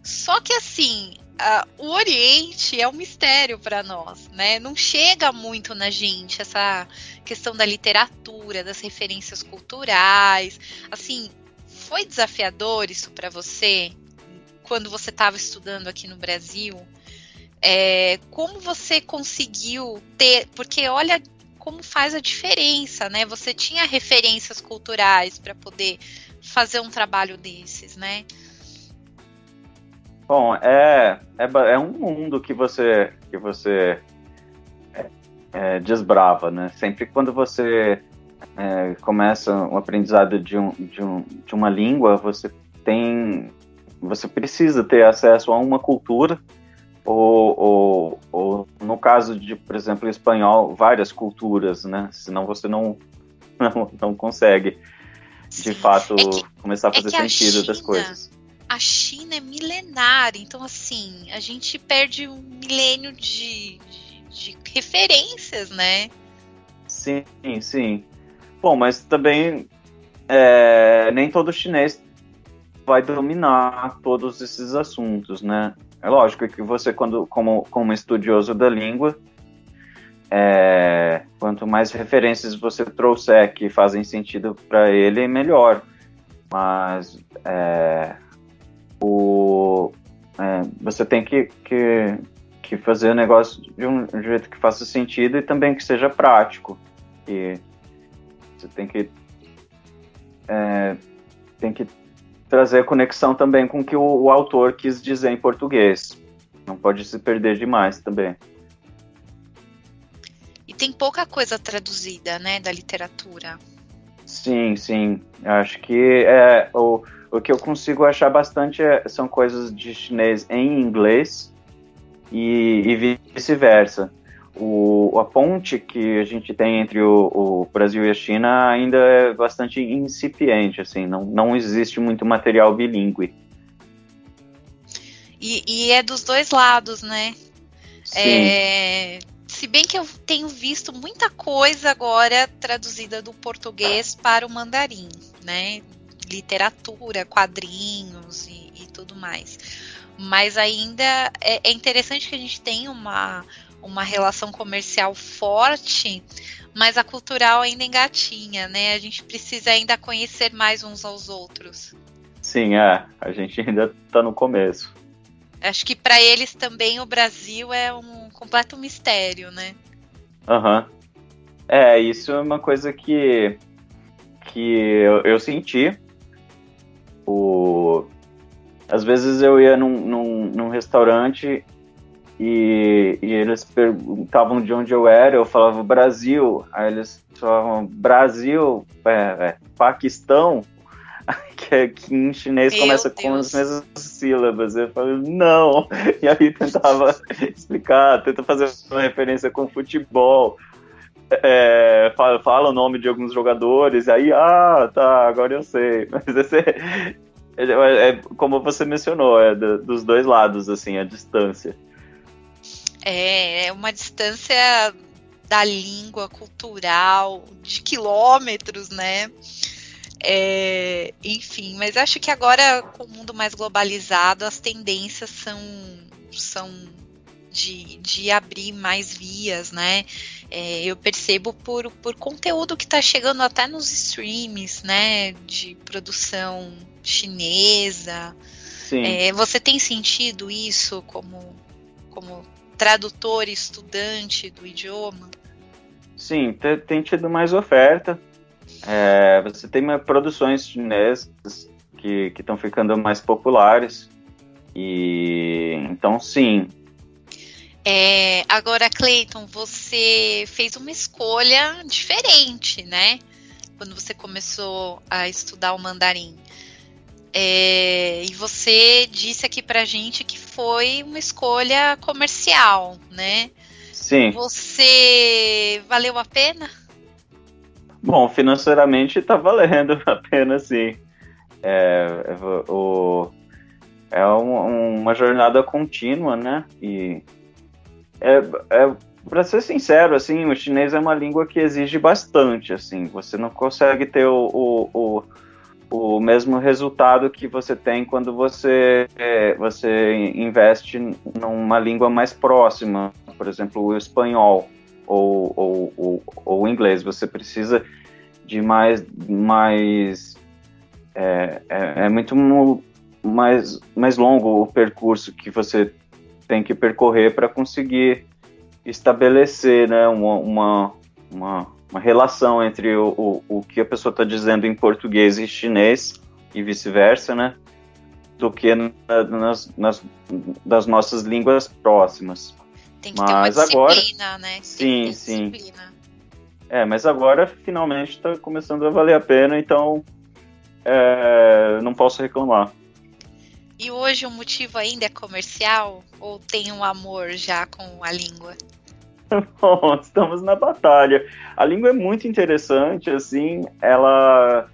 Só que assim, uh, o Oriente é um mistério para nós, né? Não chega muito na gente essa questão da literatura, das referências culturais. Assim, foi desafiador isso para você quando você estava estudando aqui no Brasil? É, como você conseguiu ter? Porque olha como faz a diferença, né? Você tinha referências culturais para poder fazer um trabalho desses, né? Bom, é, é, é um mundo que você, que você é, é, desbrava, né? Sempre quando você é, começa um aprendizado de, um, de, um, de uma língua, você tem, você precisa ter acesso a uma cultura, ou, ou, ou no caso de, por exemplo, espanhol, várias culturas, né? Senão você não, (laughs) não, não consegue, de Sim. fato, é que, começar a é fazer sentido a China... das coisas a China é milenar, então assim, a gente perde um milênio de, de, de referências, né? Sim, sim. Bom, mas também é, nem todo chinês vai dominar todos esses assuntos, né? É lógico que você, quando, como, como estudioso da língua, é, quanto mais referências você trouxer que fazem sentido para ele, melhor. Mas é, o, é, você tem que, que, que, fazer o negócio de um, jeito que faça sentido e também que seja prático. E você tem que é, tem que trazer conexão também com o que o, o autor quis dizer em português. Não pode se perder demais também. E tem pouca coisa traduzida, né, da literatura. Sim, sim. Acho que é o o que eu consigo achar bastante é, são coisas de chinês em inglês e, e vice-versa. O, a ponte que a gente tem entre o, o, Brasil e a China ainda é bastante incipiente, assim, não, não existe muito material bilíngue. E, e é dos dois lados, né? Sim. É, se bem que eu tenho visto muita coisa agora traduzida do português para o mandarim, né? literatura, quadrinhos e, e tudo mais. Mas ainda é, é, interessante que a gente tenha uma, uma relação comercial forte, mas a cultural ainda engatinha, né? A gente precisa ainda conhecer mais uns aos outros. Sim, é. A gente ainda está no começo. Acho que para eles também o Brasil é um completo mistério, né? Aham. Uhum. É, isso é uma coisa que, que eu, eu senti o... Às vezes eu ia num, num, num restaurante e, e, eles perguntavam de onde eu era, eu falava Brasil, aí eles falavam Brasil, é, é, Paquistão, (laughs) que, é, que em chinês Meu começa Deus. com as mesmas sílabas. Eu falei, não, (laughs) e aí tentava (laughs) explicar, tenta fazer uma referência com futebol. É, fala, fala, o nome de alguns jogadores, aí, ah, tá, agora eu sei. Mas esse é, é, é como você mencionou, é do, dos dois lados, assim, a distância. É, é uma distância da língua cultural, de quilômetros, né? É, enfim, mas acho que agora, com o mundo mais globalizado, as tendências são, são de, de abrir mais vias, né? É, eu percebo por, por conteúdo que está chegando até nos streams, né? De produção chinesa. É, você tem sentido isso como, como tradutor e estudante do idioma? Sim, tem, tido mais oferta. É, você tem produções chinesas que estão ficando mais populares. E então sim, é, agora, Clayton, você fez uma escolha diferente, né? Quando você começou a estudar o mandarim. É, e você disse aqui pra gente que foi uma escolha comercial, né? Sim. Você valeu a pena? Bom, financeiramente tá valendo (laughs) a pena, sim. É, o, é uma jornada contínua, né? E é, é, para ser sincero, assim, o chinês é uma língua que exige bastante, assim, você não consegue ter o, o, o, o mesmo resultado que você tem quando você, é, você investe numa língua mais próxima, por exemplo, o espanhol ou, ou, ou, ou o inglês, você precisa de mais, mais é, é, é muito mais, mais longo o percurso que você tem que percorrer para conseguir estabelecer né, uma, uma, uma, uma relação entre o, o, o, que a pessoa está dizendo em português e chinês e vice-versa, né? Do que nas, nas das nossas línguas próximas. Tem que mas ter uma disciplina, agora, né? Sim, sim. É, mas agora finalmente está começando a valer a pena, então é, não posso reclamar. E hoje o motivo ainda é comercial ou tem um amor já com a língua? (laughs) Bom, estamos na batalha. A língua é muito interessante, assim, ela,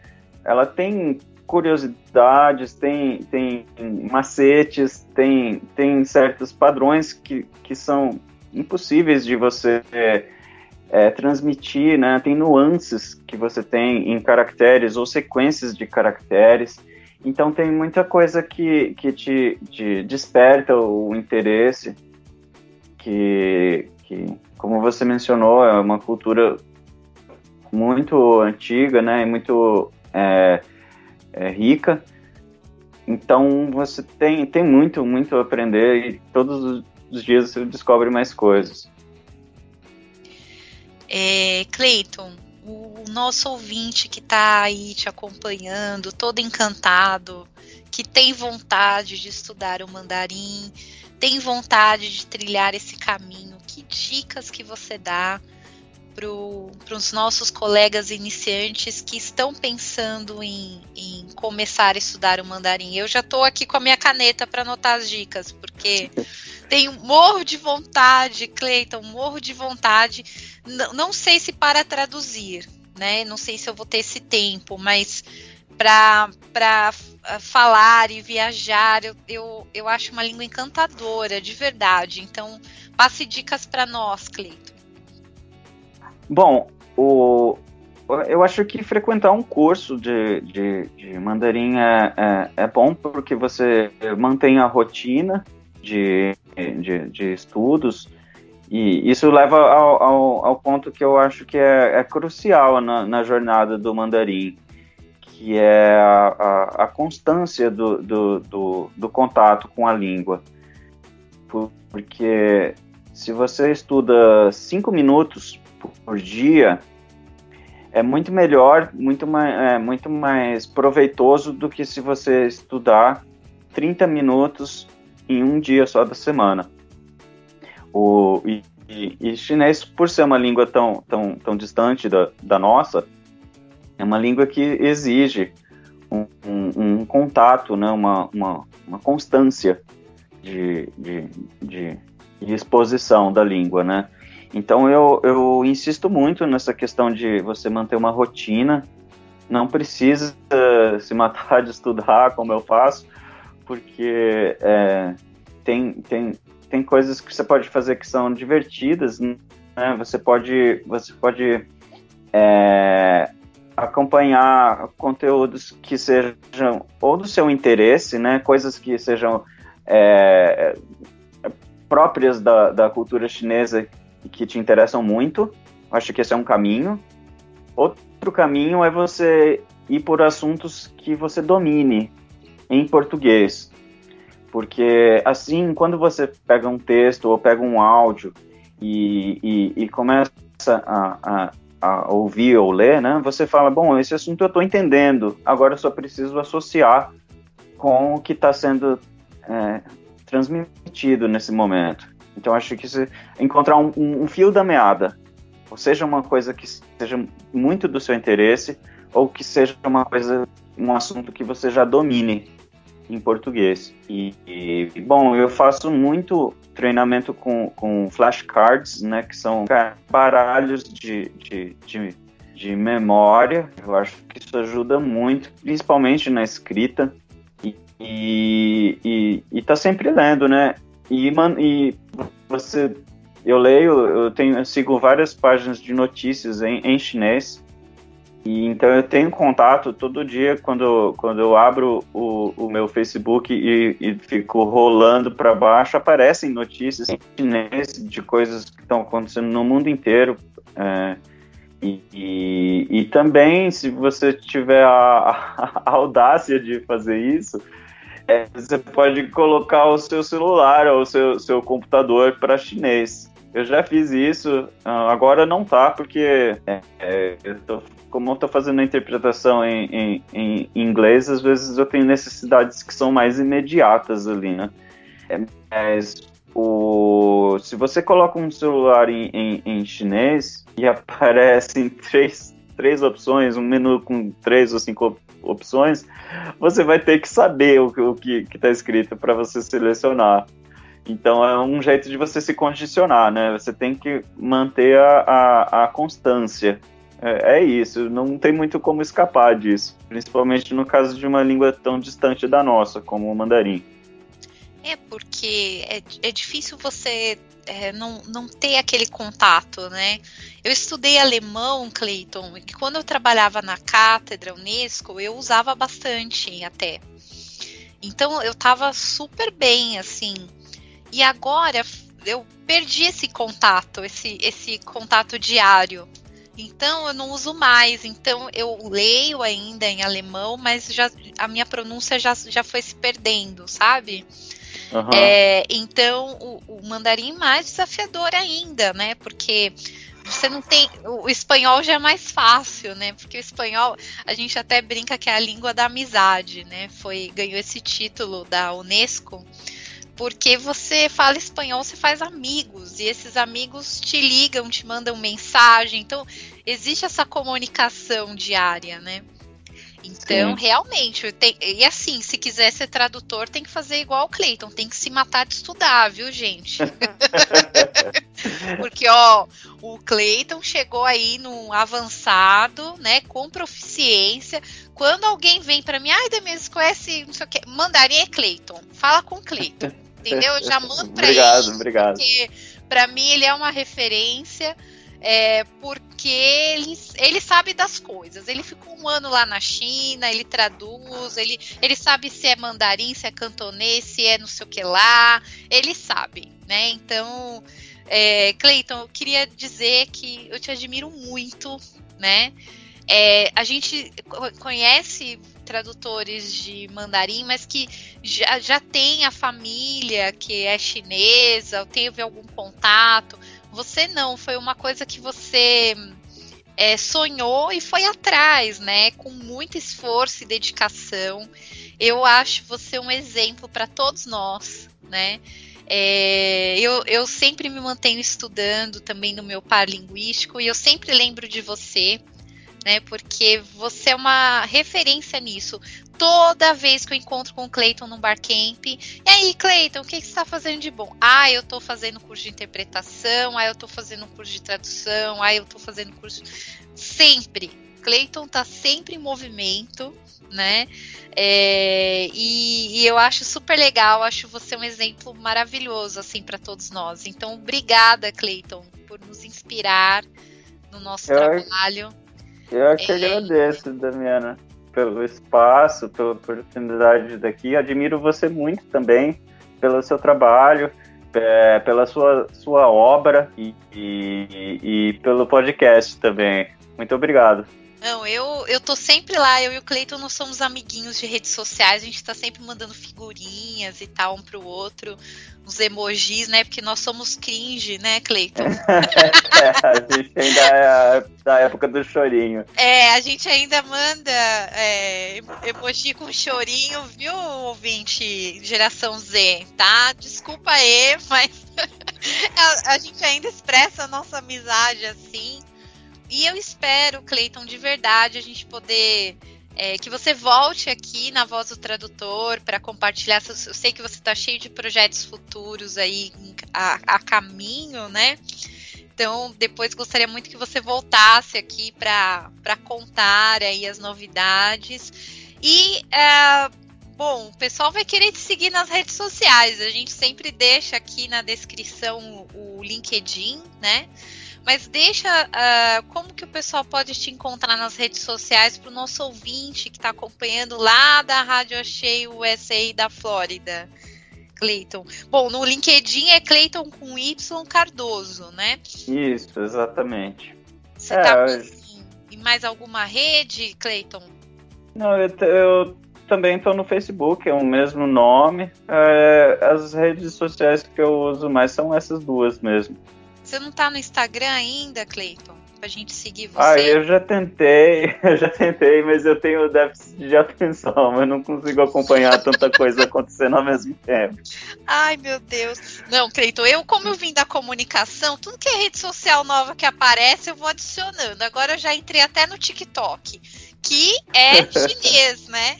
ela tem curiosidades, tem, tem macetes, tem, tem certos padrões que, que são impossíveis de você é, transmitir, né? Tem nuances que você tem em caracteres ou sequências de caracteres. Então tem muita coisa que, que te, te desperta o interesse, que, que, como você mencionou, é uma cultura muito antiga, né, muito é, é, rica. Então você tem, tem muito, muito a aprender e todos os dias você descobre mais coisas. É, Cleiton, o nosso ouvinte que está aí te acompanhando, todo encantado, que tem vontade de estudar o mandarim, tem vontade de trilhar esse caminho, que dicas que você dá para os nossos colegas iniciantes que estão pensando em, em, começar a estudar o mandarim? Eu já estou aqui com a minha caneta para anotar as dicas, porque tenho morro de vontade, Cleiton, morro de vontade não, não sei se para traduzir, né? Não sei se eu vou ter esse tempo, mas para falar e viajar, eu, eu, eu acho uma língua encantadora, de verdade. Então, passe dicas para nós, Cleito. Bom, o, eu acho que frequentar um curso de, de, de mandarim é, é, é, bom porque você mantém a rotina de, de, de estudos e isso leva ao, ao, ao, ponto que eu acho que é, é crucial na, na, jornada do mandarim, que é a, a, a constância do, do, do, do, contato com a língua. Porque se você estuda cinco minutos por dia, é muito melhor, muito mais, é, muito mais proveitoso do que se você estudar 30 minutos em um dia só da semana. O, e, e, chinês, por ser uma língua tão, tão, tão distante da, da nossa, é uma língua que exige um, um, um contato, né, uma, uma, uma constância de, de, de, de, exposição da língua, né? Então eu, eu insisto muito nessa questão de você manter uma rotina, não precisa se matar de estudar como eu faço, porque é, tem, tem, tem coisas que você pode fazer que são divertidas, né? Você pode, você pode é, acompanhar conteúdos que sejam ou do seu interesse, né? Coisas que sejam é, próprias da, da cultura chinesa que te interessam muito. Acho que esse é um caminho. Outro caminho é você ir por assuntos que você domine em português. Porque assim, quando você pega um texto ou pega um áudio e, e, e começa a, a, a, ouvir ou ler, né, você fala, bom, esse assunto eu estou entendendo, agora eu só preciso associar com o que está sendo é, transmitido nesse momento. Então acho que você encontrar um, um, um fio da meada, ou seja, uma coisa que seja muito do seu interesse, ou que seja uma coisa, um assunto que você já domine em português. E, e, bom, eu faço muito treinamento com, com flashcards, né, que são baralhos de, de, de, de memória. Eu acho que isso ajuda muito, principalmente na escrita. E, e, e, e tá sempre lendo, né? E, man, e você eu leio, eu tenho, eu sigo várias páginas de notícias em, em chinês. E então eu tenho contato todo dia quando, quando eu abro o, o meu Facebook e, e fico rolando para baixo, aparecem notícias em chinês de coisas que estão acontecendo no mundo inteiro. É, e, e, e, também, se você tiver a, a audácia de fazer isso, é, você pode colocar o seu celular ou o seu, seu computador para chinês. Eu já fiz isso, ah, agora não tá, porque é, é, eu tô, como eu estou fazendo a interpretação em, em, em, inglês, às vezes eu tenho necessidades que são mais imediatas ali, né? É, mas o, se você coloca um celular em, em, em chinês e (laughs) aparecem três, três opções, um menu com três ou cinco opções, você vai ter que saber o, o que está escrito para você selecionar. Então é um jeito de você se condicionar, né? Você tem que manter a, a, a constância. É, é, isso, não tem muito como escapar disso, principalmente no caso de uma língua tão distante da nossa, como o mandarim. É porque é, é difícil você é, não, não ter aquele contato, né? Eu estudei alemão, Clayton, e quando eu trabalhava na cátedra Unesco, eu usava bastante até. Então eu estava super bem, assim. E agora eu perdi esse contato, esse, esse contato diário. Então eu não uso mais. Então eu leio ainda em alemão, mas já, a minha pronúncia já, já foi se perdendo, sabe? Uhum. É, então o, o mandarim mais desafiador ainda, né? Porque você não tem. O espanhol já é mais fácil, né? Porque o espanhol, a gente até brinca que é a língua da amizade, né? Foi, ganhou esse título da Unesco porque você fala espanhol, você faz amigos e esses amigos te ligam, te mandam mensagem. Então, existe essa comunicação diária, né? Então, Sim. realmente, tem, e assim, se quiser ser tradutor, tem que fazer igual o Cleiton, tem que se matar de estudar, viu, gente? (laughs) Porque, ó, o Cleiton chegou aí num avançado, né, com proficiência. Quando alguém vem para mim, ai, Demis, conhece, não sei o que, mandarim é Cleiton, fala com Cleiton (laughs) entendeu? Eu já mando pra obrigado, ele. Obrigado, Porque pra mim ele é uma referência. É, porque ele, ele sabe das coisas. Ele ficou um ano lá na China, ele traduz, ele, ele sabe se é mandarim, se é cantonês, se é não sei o que lá. Ele sabe, né? Então, é, Cleiton, eu queria dizer que eu te admiro muito, né? É, a gente conhece tradutores de mandarim, mas que já, já tem a família que é chinesa, ou teve algum contato. Você não, foi uma coisa que você é, sonhou e foi atrás, né? Com muito esforço e dedicação. Eu acho você um exemplo para todos nós, né? É, eu, eu sempre me mantenho estudando também no meu par linguístico e eu sempre lembro de você né? Porque você é uma referência nisso. Toda vez que eu encontro com o Cleiton no barcamp, e aí, Cleiton, o que, que você está fazendo de bom? Ah, eu estou fazendo curso de interpretação, ah, eu estou fazendo curso de tradução, ah, eu estou fazendo curso. Sempre. Cleiton está sempre em movimento, né? É, e, e, eu acho super legal, acho você um exemplo maravilhoso assim para todos nós. Então, obrigada, Cleiton, por nos inspirar no nosso eu, trabalho. Eu é que agradeço, Damiana, pelo espaço, pela oportunidade daqui. Admiro você muito também pelo seu trabalho, é, pela sua, sua obra e, e, e pelo podcast também. Muito obrigado. Não, eu, eu tô sempre lá, eu e o Cleiton nós somos amiguinhos de redes sociais, a gente tá sempre mandando figurinhas e tal um pro outro, uns emojis, né? Porque nós somos cringe, né, Cleiton? (laughs) é, a gente ainda é da época do chorinho. É, a gente ainda manda é, emoji com chorinho, viu, ouvinte geração Z, tá? Desculpa aí, mas (laughs) a, a gente ainda expressa a nossa amizade assim. E eu espero, Cleiton, de verdade, a gente poder. É, que você volte aqui na Voz do Tradutor para compartilhar. Eu sei que você está cheio de projetos futuros aí a, a, caminho, né? Então, depois gostaria muito que você voltasse aqui para contar aí as novidades. E uh, Bom, o pessoal vai querer te seguir nas redes sociais. A gente sempre deixa aqui na descrição o LinkedIn, né? Mas deixa uh, como que o pessoal pode te encontrar nas redes sociais para o nosso ouvinte que está acompanhando lá da Rádio Achei USA da Flórida. Cleiton. Bom, no LinkedIn é Cleiton com Y Cardoso, né? Isso, exatamente. Você é, tá em mais alguma rede, Cleiton? Não, eu, eu também estou no Facebook, é o mesmo nome. É, as redes sociais que eu uso mais são essas duas mesmo. Você não tá no Instagram ainda, Cleiton? Pra gente seguir você? Ah, eu já tentei, (laughs) eu já tentei, mas eu tenho déficit de atenção, eu não consigo acompanhar tanta coisa acontecendo ao mesmo tempo. Ai, meu Deus. Não, Cleiton, eu, como eu vim da comunicação, tudo que é rede social nova que aparece, eu vou adicionando. Agora eu já entrei até no TikTok, que é (laughs) chinês, né?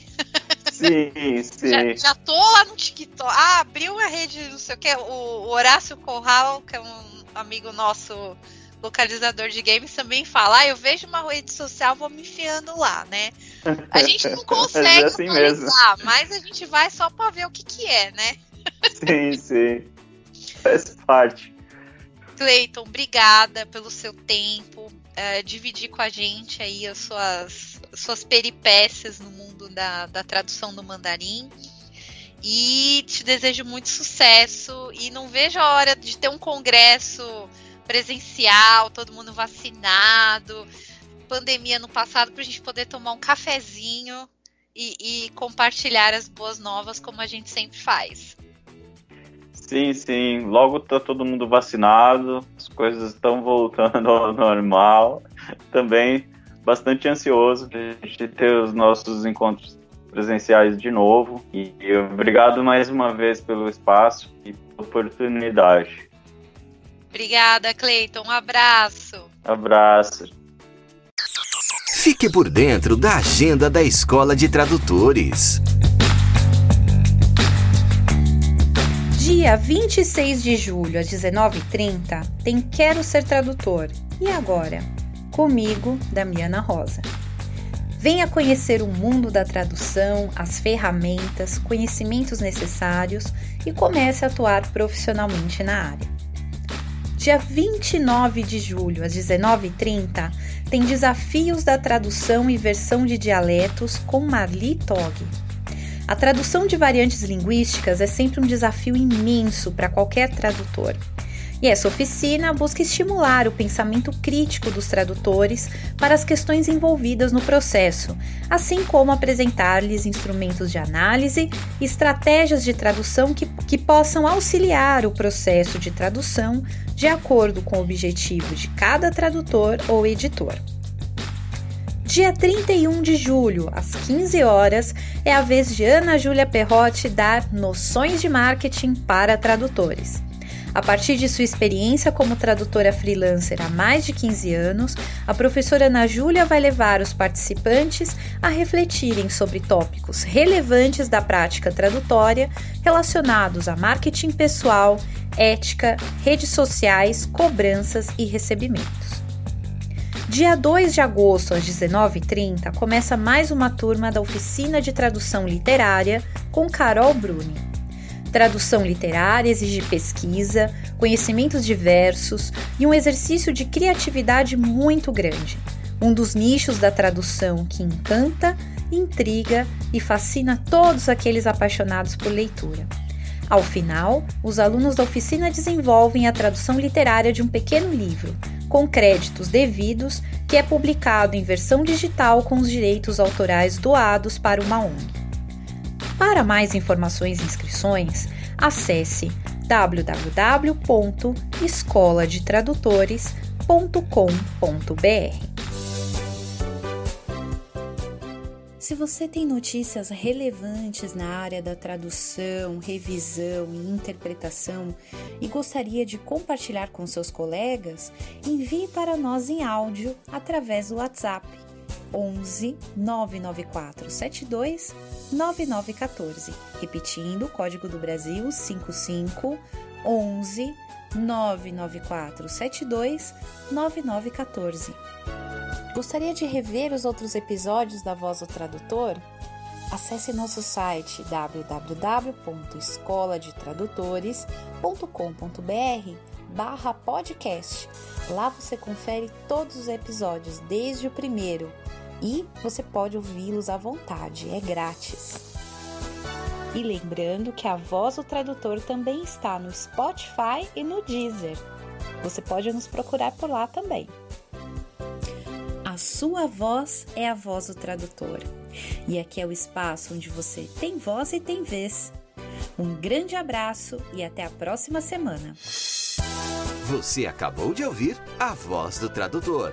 Sim, (laughs) sim. Já, já tô lá no TikTok. Ah, abriu a rede, não sei o que, o Horácio Corral, que é um amigo nosso localizador de games também fala, ah, eu vejo uma rede social, vou me enfiando lá, né? A gente não consegue (laughs) é assim atualizar, mas a gente vai só para ver o que que é, né? Sim, sim. Faz parte. Cleiton, obrigada pelo seu tempo, é, dividir com a gente aí as suas, suas peripécias no mundo da, da tradução do mandarim. E te desejo muito sucesso e não vejo a hora de ter um congresso presencial, todo mundo vacinado, pandemia no passado, para a gente poder tomar um cafezinho e, e, compartilhar as boas novas como a gente sempre faz. Sim, sim. Logo tá todo mundo vacinado, as coisas estão voltando ao normal. Também bastante ansioso de ter os nossos encontros presenciais de novo. E obrigado mais uma vez pelo espaço e pela oportunidade. Obrigada, Cleiton. Um abraço. Abraço. Fique por dentro da agenda da Escola de Tradutores. Dia 26 de julho, às 19h30, tem Quero Ser Tradutor. E agora? Comigo, Damiana Rosa. Venha conhecer o mundo da tradução, as ferramentas, conhecimentos necessários e comece a atuar profissionalmente na área. Dia 29 de julho, às 19h30, tem Desafios da Tradução e Versão de Dialetos com Marli Tog. A tradução de variantes linguísticas é sempre um desafio imenso para qualquer tradutor. E essa oficina busca estimular o pensamento crítico dos tradutores para as questões envolvidas no processo, assim como apresentar-lhes instrumentos de análise e estratégias de tradução que, que possam auxiliar o processo de tradução de acordo com o objetivo de cada tradutor ou editor. Dia 31 de julho, às 15 horas, é a vez de Ana Júlia Perrotti dar noções de marketing para tradutores. A partir de sua experiência como tradutora freelancer há mais de 15 anos, a professora Ana Júlia vai levar os participantes a refletirem sobre tópicos relevantes da prática tradutória relacionados a marketing pessoal, ética, redes sociais, cobranças e recebimentos. Dia 2 de agosto, às 19h30, começa mais uma turma da Oficina de Tradução Literária com Carol Bruni. Tradução literária exige pesquisa, conhecimentos diversos e um exercício de criatividade muito grande. Um dos nichos da tradução que encanta, intriga e fascina todos aqueles apaixonados por leitura. Ao final, os alunos da oficina desenvolvem a tradução literária de um pequeno livro, com créditos devidos, que é publicado em versão digital com os direitos autorais doados para uma ONG. Para mais informações e inscrições, acesse www.escoladetradutores.com.br. Se você tem notícias relevantes na área da tradução, revisão e interpretação e gostaria de compartilhar com seus colegas, envie para nós em áudio através do WhatsApp 11 994 72 9914. Repetindo, código do Brasil 55 11 994 72 9914. Gostaria de rever os outros episódios da Voz do Tradutor? acesse nosso site www.escoladetradutores.com.br barra podcast. Lá você confere todos os episódios, desde o primeiro, e você pode ouvi-los à vontade, é grátis. E lembrando que a voz do tradutor também está no Spotify e no Deezer. Você pode nos procurar por lá também. A sua voz é a voz do tradutor. E aqui é o espaço onde você tem voz e tem vez. Um grande abraço e até a próxima semana. Você acabou de ouvir A Voz do Tradutor.